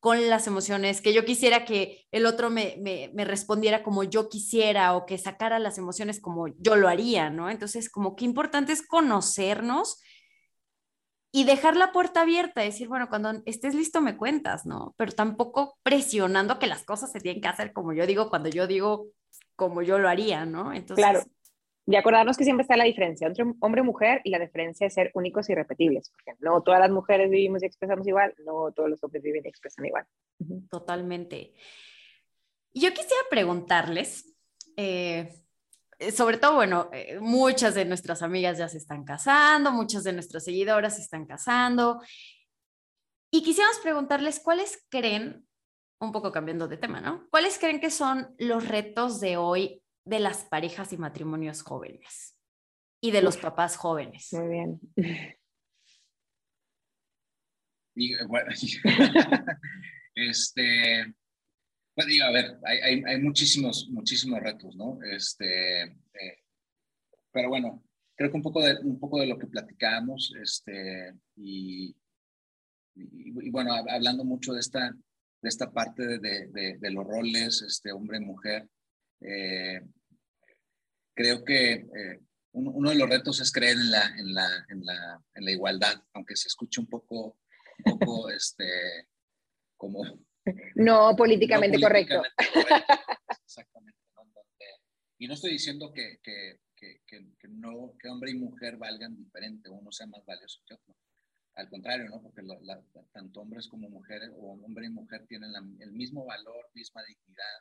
S2: con las emociones, que yo quisiera que el otro me, me, respondiera como yo quisiera o que sacara las emociones como yo lo haría, ¿no? Entonces, como qué importante es conocernos y dejar la puerta abierta, decir, bueno, cuando estés listo me cuentas, ¿no? Pero tampoco presionando que las cosas se tienen que hacer como yo digo, cuando yo digo como yo lo haría, ¿no?
S5: Entonces, claro. Y acordarnos que siempre está la diferencia entre hombre y mujer y la diferencia es ser únicos y repetibles. Porque no todas las mujeres vivimos y expresamos igual, no todos los hombres viven y expresan igual.
S2: Totalmente. Yo quisiera preguntarles, eh, sobre todo, bueno, eh, muchas de nuestras amigas ya se están casando, muchas de nuestras seguidoras se están casando. Y quisiéramos preguntarles cuáles creen, un poco cambiando de tema, ¿no? ¿Cuáles creen que son los retos de hoy de las parejas y matrimonios jóvenes y de los papás jóvenes.
S5: Muy bien.
S4: este, pues digo, a ver, hay, hay, muchísimos, muchísimos retos, ¿no? Este, eh, pero bueno, creo que un poco de, un poco de lo que platicábamos, este, y, y, bueno, hablando mucho de esta, de esta parte de, de, de los roles, este, hombre-mujer, eh, creo que eh, uno, de los retos es creer en la, en la, en la, en la igualdad, aunque se escuche un poco, un poco este, como...
S5: No políticamente, correcto.
S4: Exactamente. y no estoy diciendo que, que, que, que, no, que hombre y mujer valgan diferente, uno sea más valioso que otro. Al contrario, ¿no? Porque tanto hombres como mujeres, o hombre y mujer, tienen el mismo valor, misma dignidad,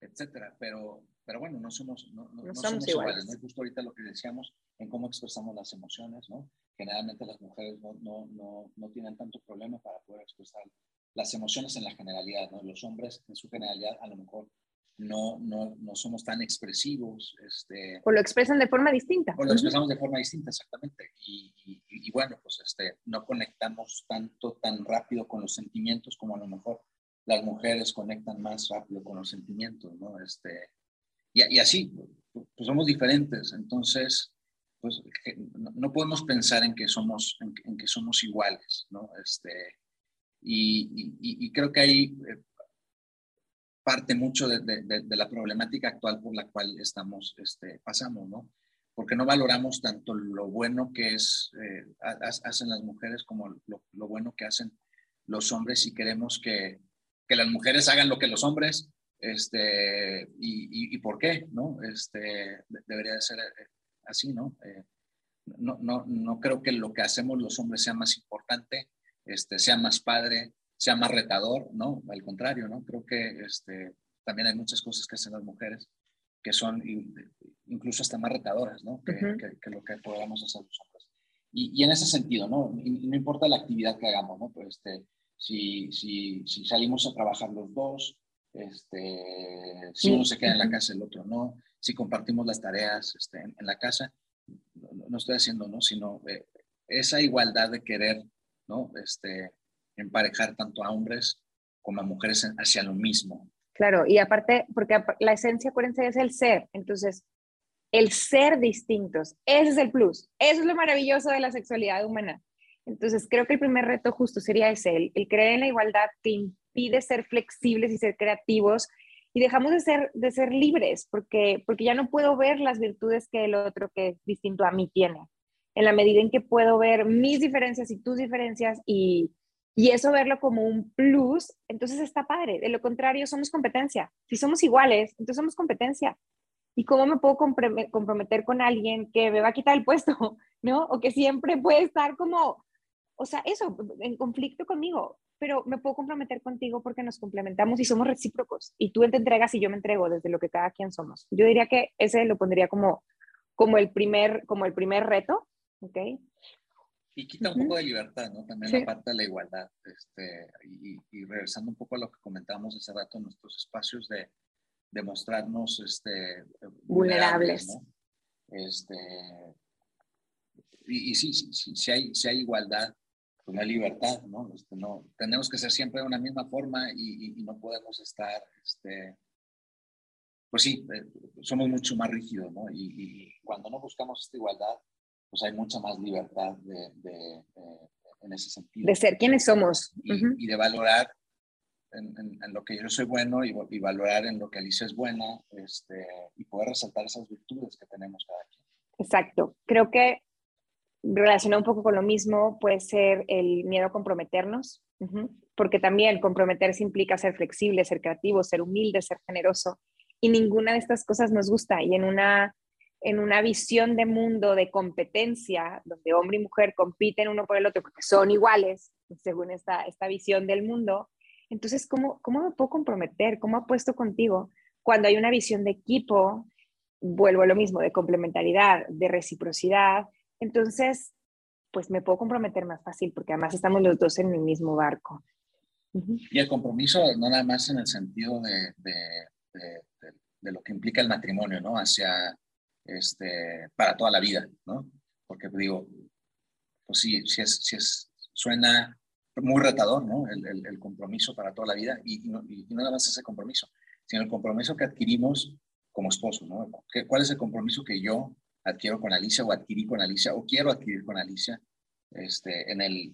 S4: etcétera. Pero, pero bueno, no somos, no, somos, iguales. ¿no? Justo ahorita lo que decíamos en cómo expresamos las emociones, ¿no? Generalmente las mujeres no, no, no, tienen tanto problema para poder expresar las emociones en la generalidad, ¿no? Los hombres en su generalidad a lo mejor no, no, no somos tan expresivos. Este,
S5: o lo expresan de forma distinta.
S4: O lo expresamos de forma distinta, exactamente. Y, y, bueno, pues este, no conectamos tanto, tan rápido con los sentimientos como a lo mejor las mujeres conectan más rápido con los sentimientos, ¿no? Este, y, y así, pues somos diferentes. Entonces, pues no, podemos pensar en que somos, en, que somos iguales, ¿no? Este, y, y, creo que ahí eh, parte mucho de, de, la problemática actual por la cual estamos, este, pasamos, ¿no? Porque no valoramos tanto lo bueno que es, eh, hacen las mujeres como lo, lo, bueno que hacen los hombres y queremos que, que las mujeres hagan lo que los hombres, este, y, y, por qué, ¿no? Este, debería de ser eh, así, ¿no? Eh, no, no, no creo que lo que hacemos los hombres sea más importante, este, sea más padre, sea más retador, ¿no? Al contrario, ¿no? Creo que este, también hay muchas cosas que hacen las mujeres que son incluso hasta más retadoras, ¿no? Que, que, lo que podamos hacer los hombres. Y, y en ese sentido, ¿no? no importa la actividad que hagamos, ¿no? Pues este, si, si, si salimos a trabajar los dos, este, si uno se queda en la casa, el otro no, si compartimos las tareas este, en, la casa, no, estoy haciendo, ¿no? Sino eh, esa igualdad de querer, ¿no? Este, emparejar tanto a hombres como a mujeres hacia lo mismo.
S5: Claro, y aparte, porque la esencia, acuérdense, es el ser. Entonces, el ser distintos, ese es el plus. Eso es lo maravilloso de la sexualidad humana. Entonces, creo que el primer reto justo sería ese, el, el creer en la igualdad que impide ser flexibles y ser creativos y dejamos de ser, de ser libres porque, porque ya no puedo ver las virtudes que el otro que es distinto a mí tiene. En la medida en que puedo ver mis diferencias y tus diferencias y, y eso verlo como un plus, entonces está padre. De lo contrario, somos competencia. Si somos iguales, entonces somos competencia. ¿Y cómo me puedo comprometer con alguien que me va a quitar el puesto, ¿no? O que siempre puede estar como, o sea, eso, en conflicto conmigo pero me puedo comprometer contigo porque nos complementamos y somos recíprocos. Y tú te entregas y yo me entrego desde lo que cada quien somos. Yo diría que ese lo pondría como, como, el, primer, como el primer reto, ¿ok?
S4: Y quita un poco de libertad, ¿no? También la parte de la igualdad. Este, y, regresando un poco a lo que comentábamos hace rato nuestros espacios de, de mostrarnos este, vulnerables. ¿no? Este, y, y sí, sí, sí, si hay, si hay igualdad, una libertad, ¿no? Este, no tenemos que ser siempre de una misma forma y, no podemos estar, este, pues sí, eh, somos mucho más rígidos, ¿no? Y, cuando no buscamos esta igualdad, pues hay mucha más libertad de, de, en ese sentido.
S5: De ser quienes somos.
S4: Y, de valorar en, en, lo que yo soy bueno y, valorar en lo que Alicia es buena este, y poder resaltar esas virtudes que tenemos cada quien.
S5: Exacto. Creo que relacionado un poco con lo mismo puede ser el miedo a comprometernos, porque también comprometerse implica ser flexible, ser creativo, ser humilde, ser generoso, y ninguna de estas cosas nos gusta. Y en una, en una visión de mundo de competencia, donde hombre y mujer compiten uno por el otro porque son iguales, según esta, esta visión del mundo, entonces, ¿cómo, ¿cómo me puedo comprometer? ¿Cómo apuesto contigo? Cuando hay una visión de equipo, vuelvo a lo mismo, de complementariedad, de reciprocidad, entonces, pues me puedo comprometer más fácil porque además estamos los dos en el mismo barco.
S4: Y el compromiso no nada más en el sentido de, de, lo que implica el matrimonio, ¿no? Hacia, este, para toda la vida, ¿no? Porque digo, pues sí, sí es, sí es, suena muy retador, ¿no? El, el, compromiso para toda la vida y, y, no, y, nada más ese compromiso, sino el compromiso que adquirimos como esposo, ¿no? ¿Cuál es el compromiso que yo adquiero con Alicia o adquirí con Alicia o quiero adquirir con Alicia, este, en el,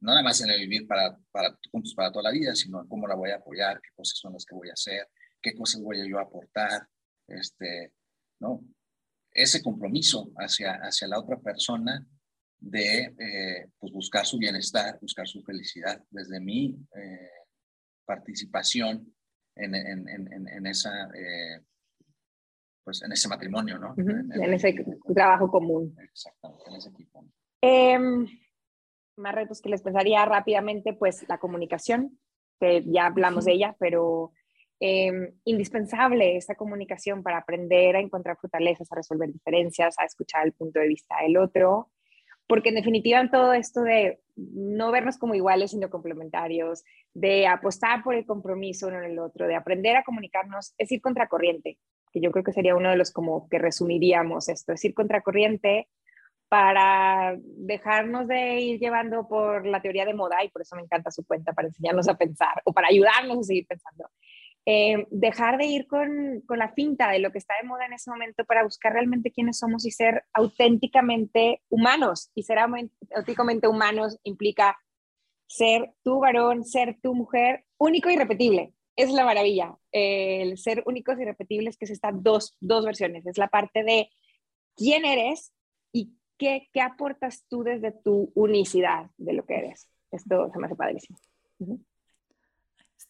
S4: no nada más en el vivir para, para, juntos para toda la vida, sino cómo la voy a apoyar, qué cosas son las que voy a hacer, qué cosas voy a yo aportar, este, ¿no? Ese compromiso hacia, hacia la otra persona de eh, pues buscar su bienestar, buscar su felicidad, desde mi eh, participación en, en, en, en esa eh, pues en ese matrimonio, ¿no?
S5: en, ese trabajo común.
S4: Exactamente, en ese equipo.
S5: Em, más retos que les pensaría rápidamente, pues la comunicación, que ya hablamos de ella, pero eh, indispensable esta comunicación para aprender a encontrar fortalezas, a resolver diferencias, a escuchar el punto de vista del otro, porque en definitiva en todo esto de no vernos como iguales sino complementarios, de apostar por el compromiso uno en el otro, de aprender a comunicarnos, es ir contracorriente, que yo creo que sería uno de los como que resumiríamos esto, es ir contracorriente para dejarnos de ir llevando por la teoría de moda, y por eso me encanta su cuenta, para enseñarnos a pensar o para ayudarnos a seguir pensando. Eh, dejar de ir con, con, la finta de lo que está de moda en ese momento para buscar realmente quiénes somos y ser auténticamente humanos. Y ser auténticamente humanos implica ser tu varón, ser tu mujer, único y repetible. Es la maravilla. el ser únicos y repetibles, que es estas dos, dos versiones. Es la parte de quién eres y qué, qué aportas tú desde tu unicidad de lo que eres. Esto se me hace padrísimo.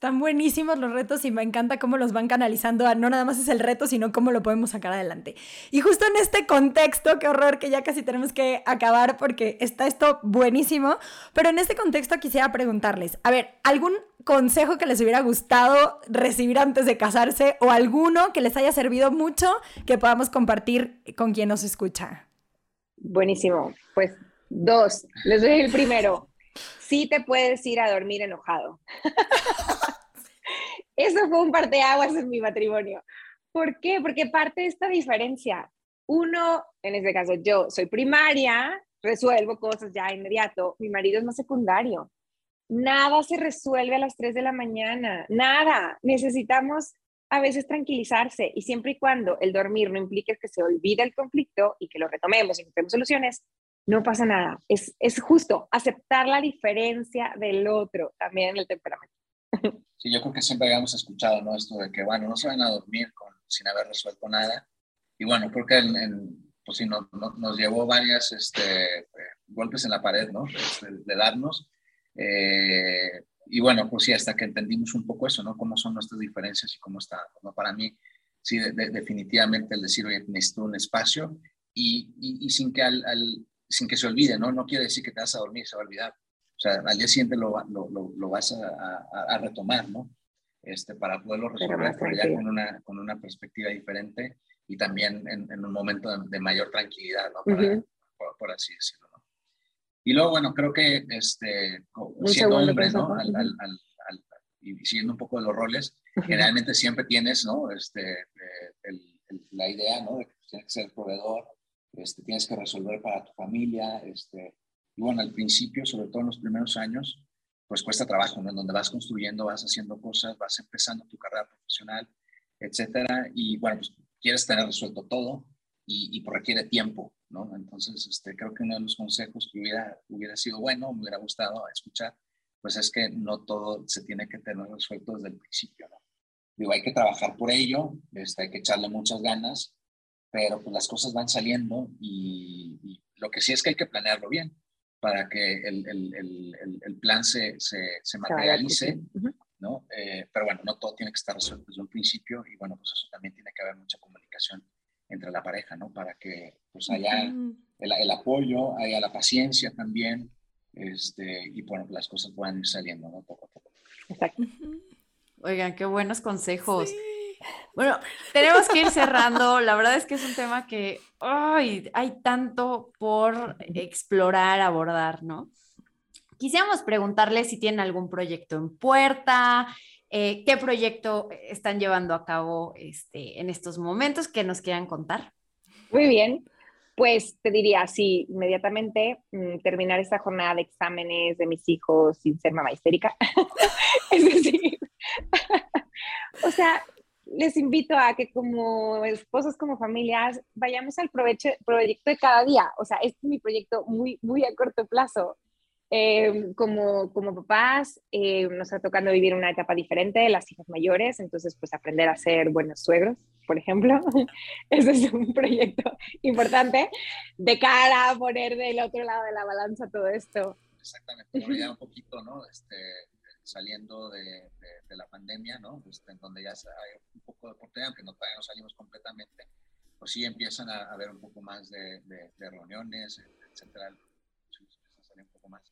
S3: Están buenísimos los retos y me encanta cómo los van canalizando a no nada más es el reto, sino cómo lo podemos sacar adelante. Y justo en este contexto, qué horror que ya casi tenemos que acabar porque está esto buenísimo, pero en este contexto quisiera preguntarles, a ver, ¿algún consejo que les hubiera gustado recibir antes de casarse o alguno que les haya servido mucho que podamos compartir con quien nos escucha?
S5: Buenísimo. Pues dos. Les doy el primero sí te puedes ir a dormir enojado. Eso fue un parteaguas en mi matrimonio. ¿Por qué? Porque parte de esta diferencia. Uno, en este caso yo, soy primaria, resuelvo cosas ya inmediato. Mi marido es más secundario. Nada se resuelve a las 3 de la mañana, nada. Necesitamos a veces tranquilizarse y siempre y cuando el dormir no implique que se olvide el conflicto y que lo retomemos y encontremos soluciones, no pasa nada. Es, es justo aceptar la diferencia del otro también en el temperamento.
S4: Sí, yo creo que siempre habíamos escuchado, ¿no? Esto de que, bueno, no se van a dormir con, sin haber resuelto nada. Y bueno, creo que en, pues sí, no, nos llevó varias este, golpes en la pared, ¿no? Este, de, darnos. Eh, y bueno, pues sí, hasta que entendimos un poco eso, ¿no? Cómo son nuestras diferencias y cómo está, ¿no? Para mí, sí, definitivamente el decir, oye, necesito un espacio y, y, sin que al, sin que se olvide, ¿no? No quiere decir que te vas a dormir, se va a olvidar. O sea, al día siguiente lo, lo, lo, vas a, a, retomar, ¿no? Este, para poderlo resolver, pero ya con una, con una perspectiva diferente y también en, en un momento de, mayor tranquilidad, ¿no? por, así decirlo, ¿no? Y luego, bueno, creo que este, siendo hombre, ¿no? Al, al, al, y siguiendo un poco de los roles, generalmente siempre tienes, ¿no? Este, eh, el, la idea, ¿no? De que tienes que ser proveedor, este, tienes que resolver para tu familia, este, y bueno, al principio, sobre todo en los primeros años, pues cuesta trabajo, ¿no? En donde vas construyendo, vas haciendo cosas, vas empezando tu carrera profesional, etcétera, y bueno, pues quieres tener resuelto todo y, y pues requiere tiempo, ¿no? Entonces, este, creo que uno de los consejos que hubiera, hubiera sido bueno, me hubiera gustado escuchar, pues es que no todo se tiene que tener resuelto desde el principio, ¿no? Digo, hay que trabajar por ello, este, hay que echarle muchas ganas, pero pues las cosas van saliendo y, lo que sí es que hay que planearlo bien para que el, el, el, plan se, se, se materialice, ¿no? Eh, pero bueno, no todo tiene que estar resuelto desde un principio y bueno, pues eso también tiene que haber mucha comunicación entre la pareja, ¿no? Para que pues haya el, apoyo, haya la paciencia también, este, y bueno, las cosas puedan ir saliendo, ¿no? Poco a poco.
S2: Exacto. Oigan, qué buenos consejos. Bueno, tenemos que ir cerrando. La verdad es que es un tema que ay, hay tanto por explorar, abordar, ¿no? Quisiéramos preguntarle si tienen algún proyecto en puerta, eh, qué proyecto están llevando a cabo este, en estos momentos que nos quieran contar.
S5: Muy bien, pues te diría, sí, inmediatamente mm, terminar esta jornada de exámenes de mis hijos sin ser mamá histérica. es decir, o sea, les invito a que como esposos, como familias, vayamos al provecho, proyecto de cada día. O sea, este es mi proyecto muy, muy a corto plazo. Eh, como, como papás, eh, nos está tocando vivir una etapa diferente las hijas mayores, entonces pues aprender a ser buenos suegros, por ejemplo. Ese es un proyecto importante de cara a poner del otro lado de la balanza todo esto.
S4: Exactamente, ya un poquito, ¿no? Este, saliendo de, de, la pandemia, ¿no? Este, en donde ya hay un poco de oportunidad, aunque no, todavía no salimos completamente, pues sí empiezan a haber un poco más de, de reuniones, etcétera, un poco más.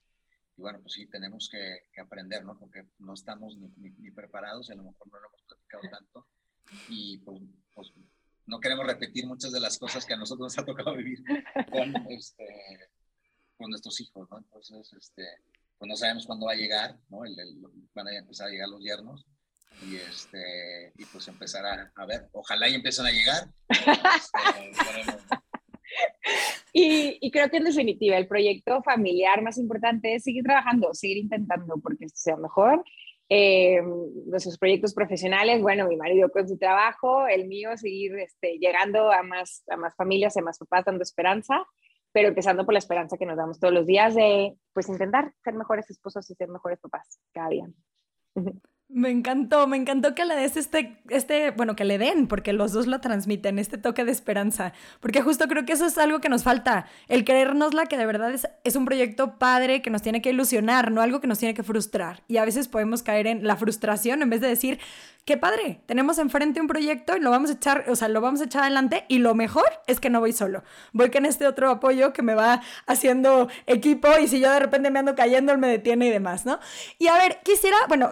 S4: bueno, pues sí, tenemos que, aprender, ¿no? Porque no estamos ni, preparados y a lo mejor no lo hemos platicado tanto. Y pues, pues, no queremos repetir muchas de las cosas que a nosotros nos ha tocado vivir con, este, con nuestros hijos, ¿no? Entonces, este, pues no sabemos cuándo va a llegar, ¿no? van a empezar a llegar los yernos y, este, y pues empezar a, a ver, ojalá y empiecen a llegar.
S5: Y, creo que en definitiva el proyecto familiar más importante es seguir trabajando, seguir intentando porque sea mejor. Eh, nuestros proyectos profesionales, bueno, mi marido con su trabajo, el mío seguir este, llegando a más, a más familias, a más papás dando esperanza, pero empezando por la esperanza que nos damos todos los días de pues intentar ser mejores esposos y ser mejores papás cada día.
S3: Me encantó, me encantó que le des este, este, bueno, que le den, porque los dos lo transmiten, este toque de esperanza, porque justo creo que eso es algo que nos falta, el creérnosla que de verdad es, es un proyecto padre que nos tiene que ilusionar, no algo que nos tiene que frustrar. Y a veces podemos caer en la frustración en vez de decir, qué padre, tenemos enfrente un proyecto y lo vamos a echar, o sea, lo vamos a echar adelante y lo mejor es que no voy solo, voy con este otro apoyo que me va haciendo equipo y si yo de repente me ando cayendo, él me detiene y demás, ¿no? Y a ver, quisiera, bueno,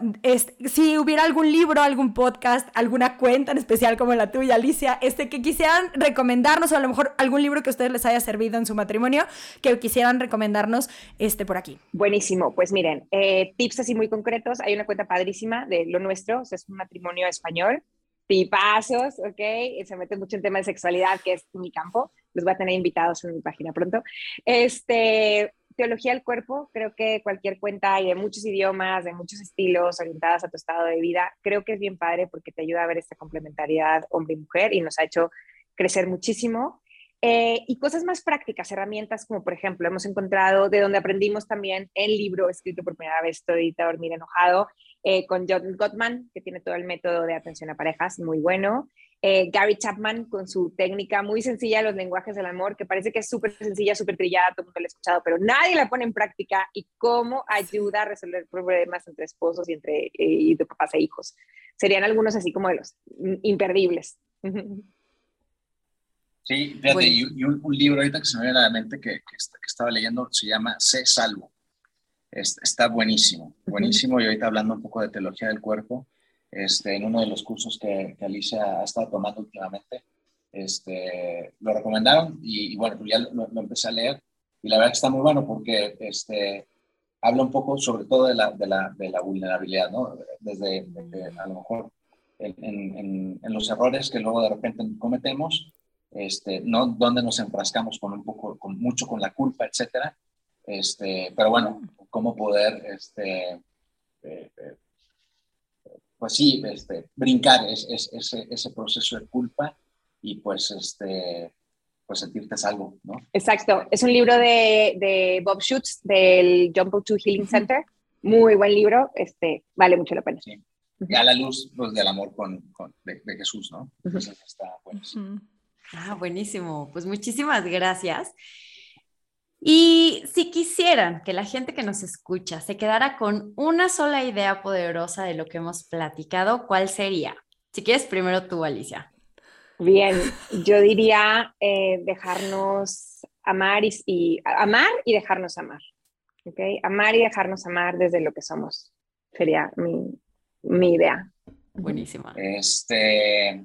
S3: si hubiera algún libro, algún podcast, alguna cuenta en especial como la tuya, Alicia, este, que quisieran recomendarnos o a lo mejor algún libro que a ustedes les haya servido en su matrimonio, que quisieran recomendarnos este, por aquí.
S5: Buenísimo, pues miren, eh, tips así muy concretos, hay una cuenta padrísima de lo nuestro, o sea, es un matrimonio español, tipazos, ¿ok? Se mete mucho en tema de sexualidad, que es mi campo. Los voy a tener invitados en mi página pronto. Este, teología del cuerpo, creo que cualquier cuenta y de muchos idiomas, de muchos estilos, orientadas a tu estado de vida, creo que es bien padre porque te ayuda a ver esta complementariedad hombre y mujer y nos ha hecho crecer muchísimo. Eh, y cosas más prácticas, herramientas como por ejemplo hemos encontrado de donde aprendimos también el libro escrito por primera vez, Estoy a dormir enojado, eh, con John Gottman, que tiene todo el método de atención a parejas, muy bueno. Eh, Gary Chapman con su técnica muy sencilla, los lenguajes del amor, que parece que es súper sencilla, súper trillada, todo el mundo lo ha escuchado, pero nadie la pone en práctica y cómo ayuda a resolver problemas entre esposos y entre eh, y de papás e hijos. Serían algunos así como de los imperdibles.
S4: Sí, fíjate, y, un, libro ahorita que se me viene a la mente que, que, estaba leyendo se llama Sé Salvo está buenísimo, buenísimo. Y ahorita hablando un poco de teología del cuerpo, este, en uno de los cursos que, Alicia ha estado tomando últimamente, este, lo recomendaron y, bueno, pues ya lo, empecé a leer y la verdad que está muy bueno porque este, habla un poco sobre todo de la, de la, de la vulnerabilidad, ¿no? Desde, a lo mejor en, en, los errores que luego de repente cometemos, este, ¿no? Donde nos enfrascamos con un poco, con mucho con la culpa, etcétera. Este, pero bueno, cómo poder, este, eh, eh, pues sí, este, brincar ese, ese proceso de culpa y pues, este, pues sentirte salvo, ¿no?
S5: Exacto. Es un libro de, de Bob Schutz del Jumbo 2 Healing Center. Muy buen libro, este, vale mucho la pena. Sí.
S4: Y a la luz pues, del amor con, con de, Jesús, ¿no? Entonces está buenísimo.
S2: Ah, buenísimo. Pues muchísimas gracias. Y si quisieran que la gente que nos escucha se quedara con una sola idea poderosa de lo que hemos platicado, ¿cuál sería? Si quieres, primero tú, Alicia.
S5: Bien, yo diría eh, dejarnos amar y, amar y dejarnos amar. ¿okay? Amar y dejarnos amar desde lo que somos. Sería mi, mi idea.
S2: Buenísima.
S4: Este,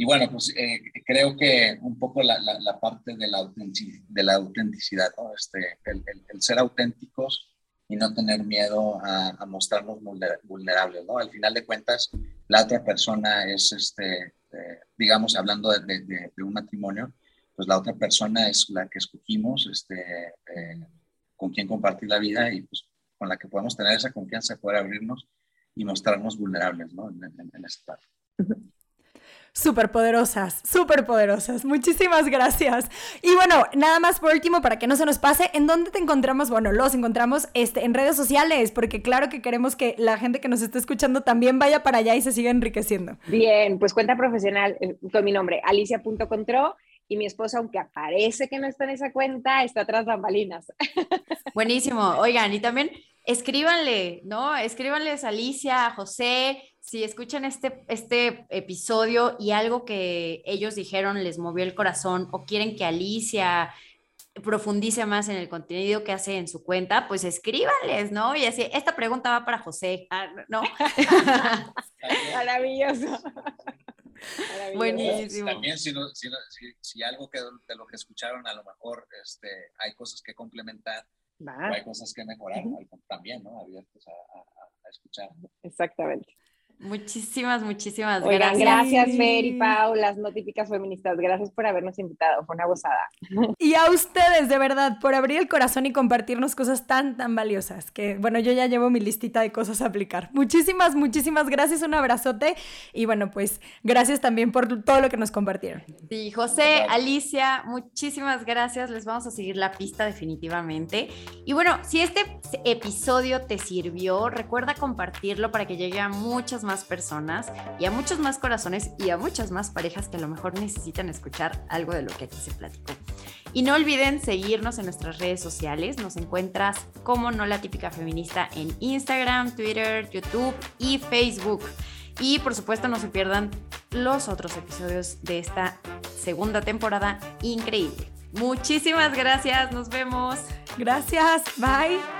S4: y bueno, pues eh, creo que un poco la, la, parte de la, de la autenticidad, ¿no? este, el, el, ser auténticos y no tener miedo a, a, mostrarnos vulnerables. ¿no? Al final de cuentas, la otra persona es, este, eh, digamos, hablando de, de, un matrimonio, pues la otra persona es la que escogimos, este, eh, con quien compartir la vida y pues con la que podemos tener esa confianza de poder abrirnos y mostrarnos vulnerables ¿no? en, en, en esta parte
S3: súper poderosas, súper poderosas. Muchísimas gracias. Y bueno, nada más por último, para que no se nos pase, ¿en dónde te encontramos? Bueno, los encontramos este, en redes sociales, porque claro que queremos que la gente que nos está escuchando también vaya para allá y se siga enriqueciendo.
S5: Bien, pues cuenta profesional eh, con mi nombre, alicia.contro. Y mi esposa, aunque aparece que no está en esa cuenta, está tras bambalinas.
S2: Buenísimo. Oigan, y también escríbanle, ¿no? Escríbanles a Alicia, a José, si escuchan este, este episodio y algo que ellos dijeron les movió el corazón o quieren que Alicia profundice más en el contenido que hace en su cuenta, pues escríbanles, ¿no? Y así, esta pregunta va para José, ah, ¿no?
S5: Maravilloso.
S2: Buenísimo.
S4: También si, si, algo que de lo que escucharon a lo mejor este, hay cosas que complementar, o hay cosas que mejorar, también, ¿no? Abiertos a escuchar.
S5: Exactamente.
S2: Muchísimas, muchísimas
S5: Oigan, gracias. Gracias, Fer y Pau, las no típicas feministas. Gracias por habernos invitado. Fue una gozada.
S3: Y a ustedes, de verdad, por abrir el corazón y compartirnos cosas tan, tan valiosas. Que, bueno, yo ya llevo mi listita de cosas a aplicar. Muchísimas, muchísimas gracias. Un abrazote. Y bueno, pues gracias también por todo lo que nos compartieron.
S2: Sí, José, Alicia, muchísimas gracias. Les vamos a seguir la pista definitivamente. Y bueno, si este episodio te sirvió, recuerda compartirlo para que llegue a muchas más más personas y a muchos más corazones y a muchas más parejas que a lo mejor necesitan escuchar algo de lo que aquí se platicó. Y no olviden seguirnos en nuestras redes sociales. Nos encuentras como No la Típica Feminista en Instagram, Twitter, YouTube y Facebook. Y por supuesto no se pierdan los otros episodios de esta segunda temporada increíble. Muchísimas gracias, nos vemos.
S3: Gracias, bye.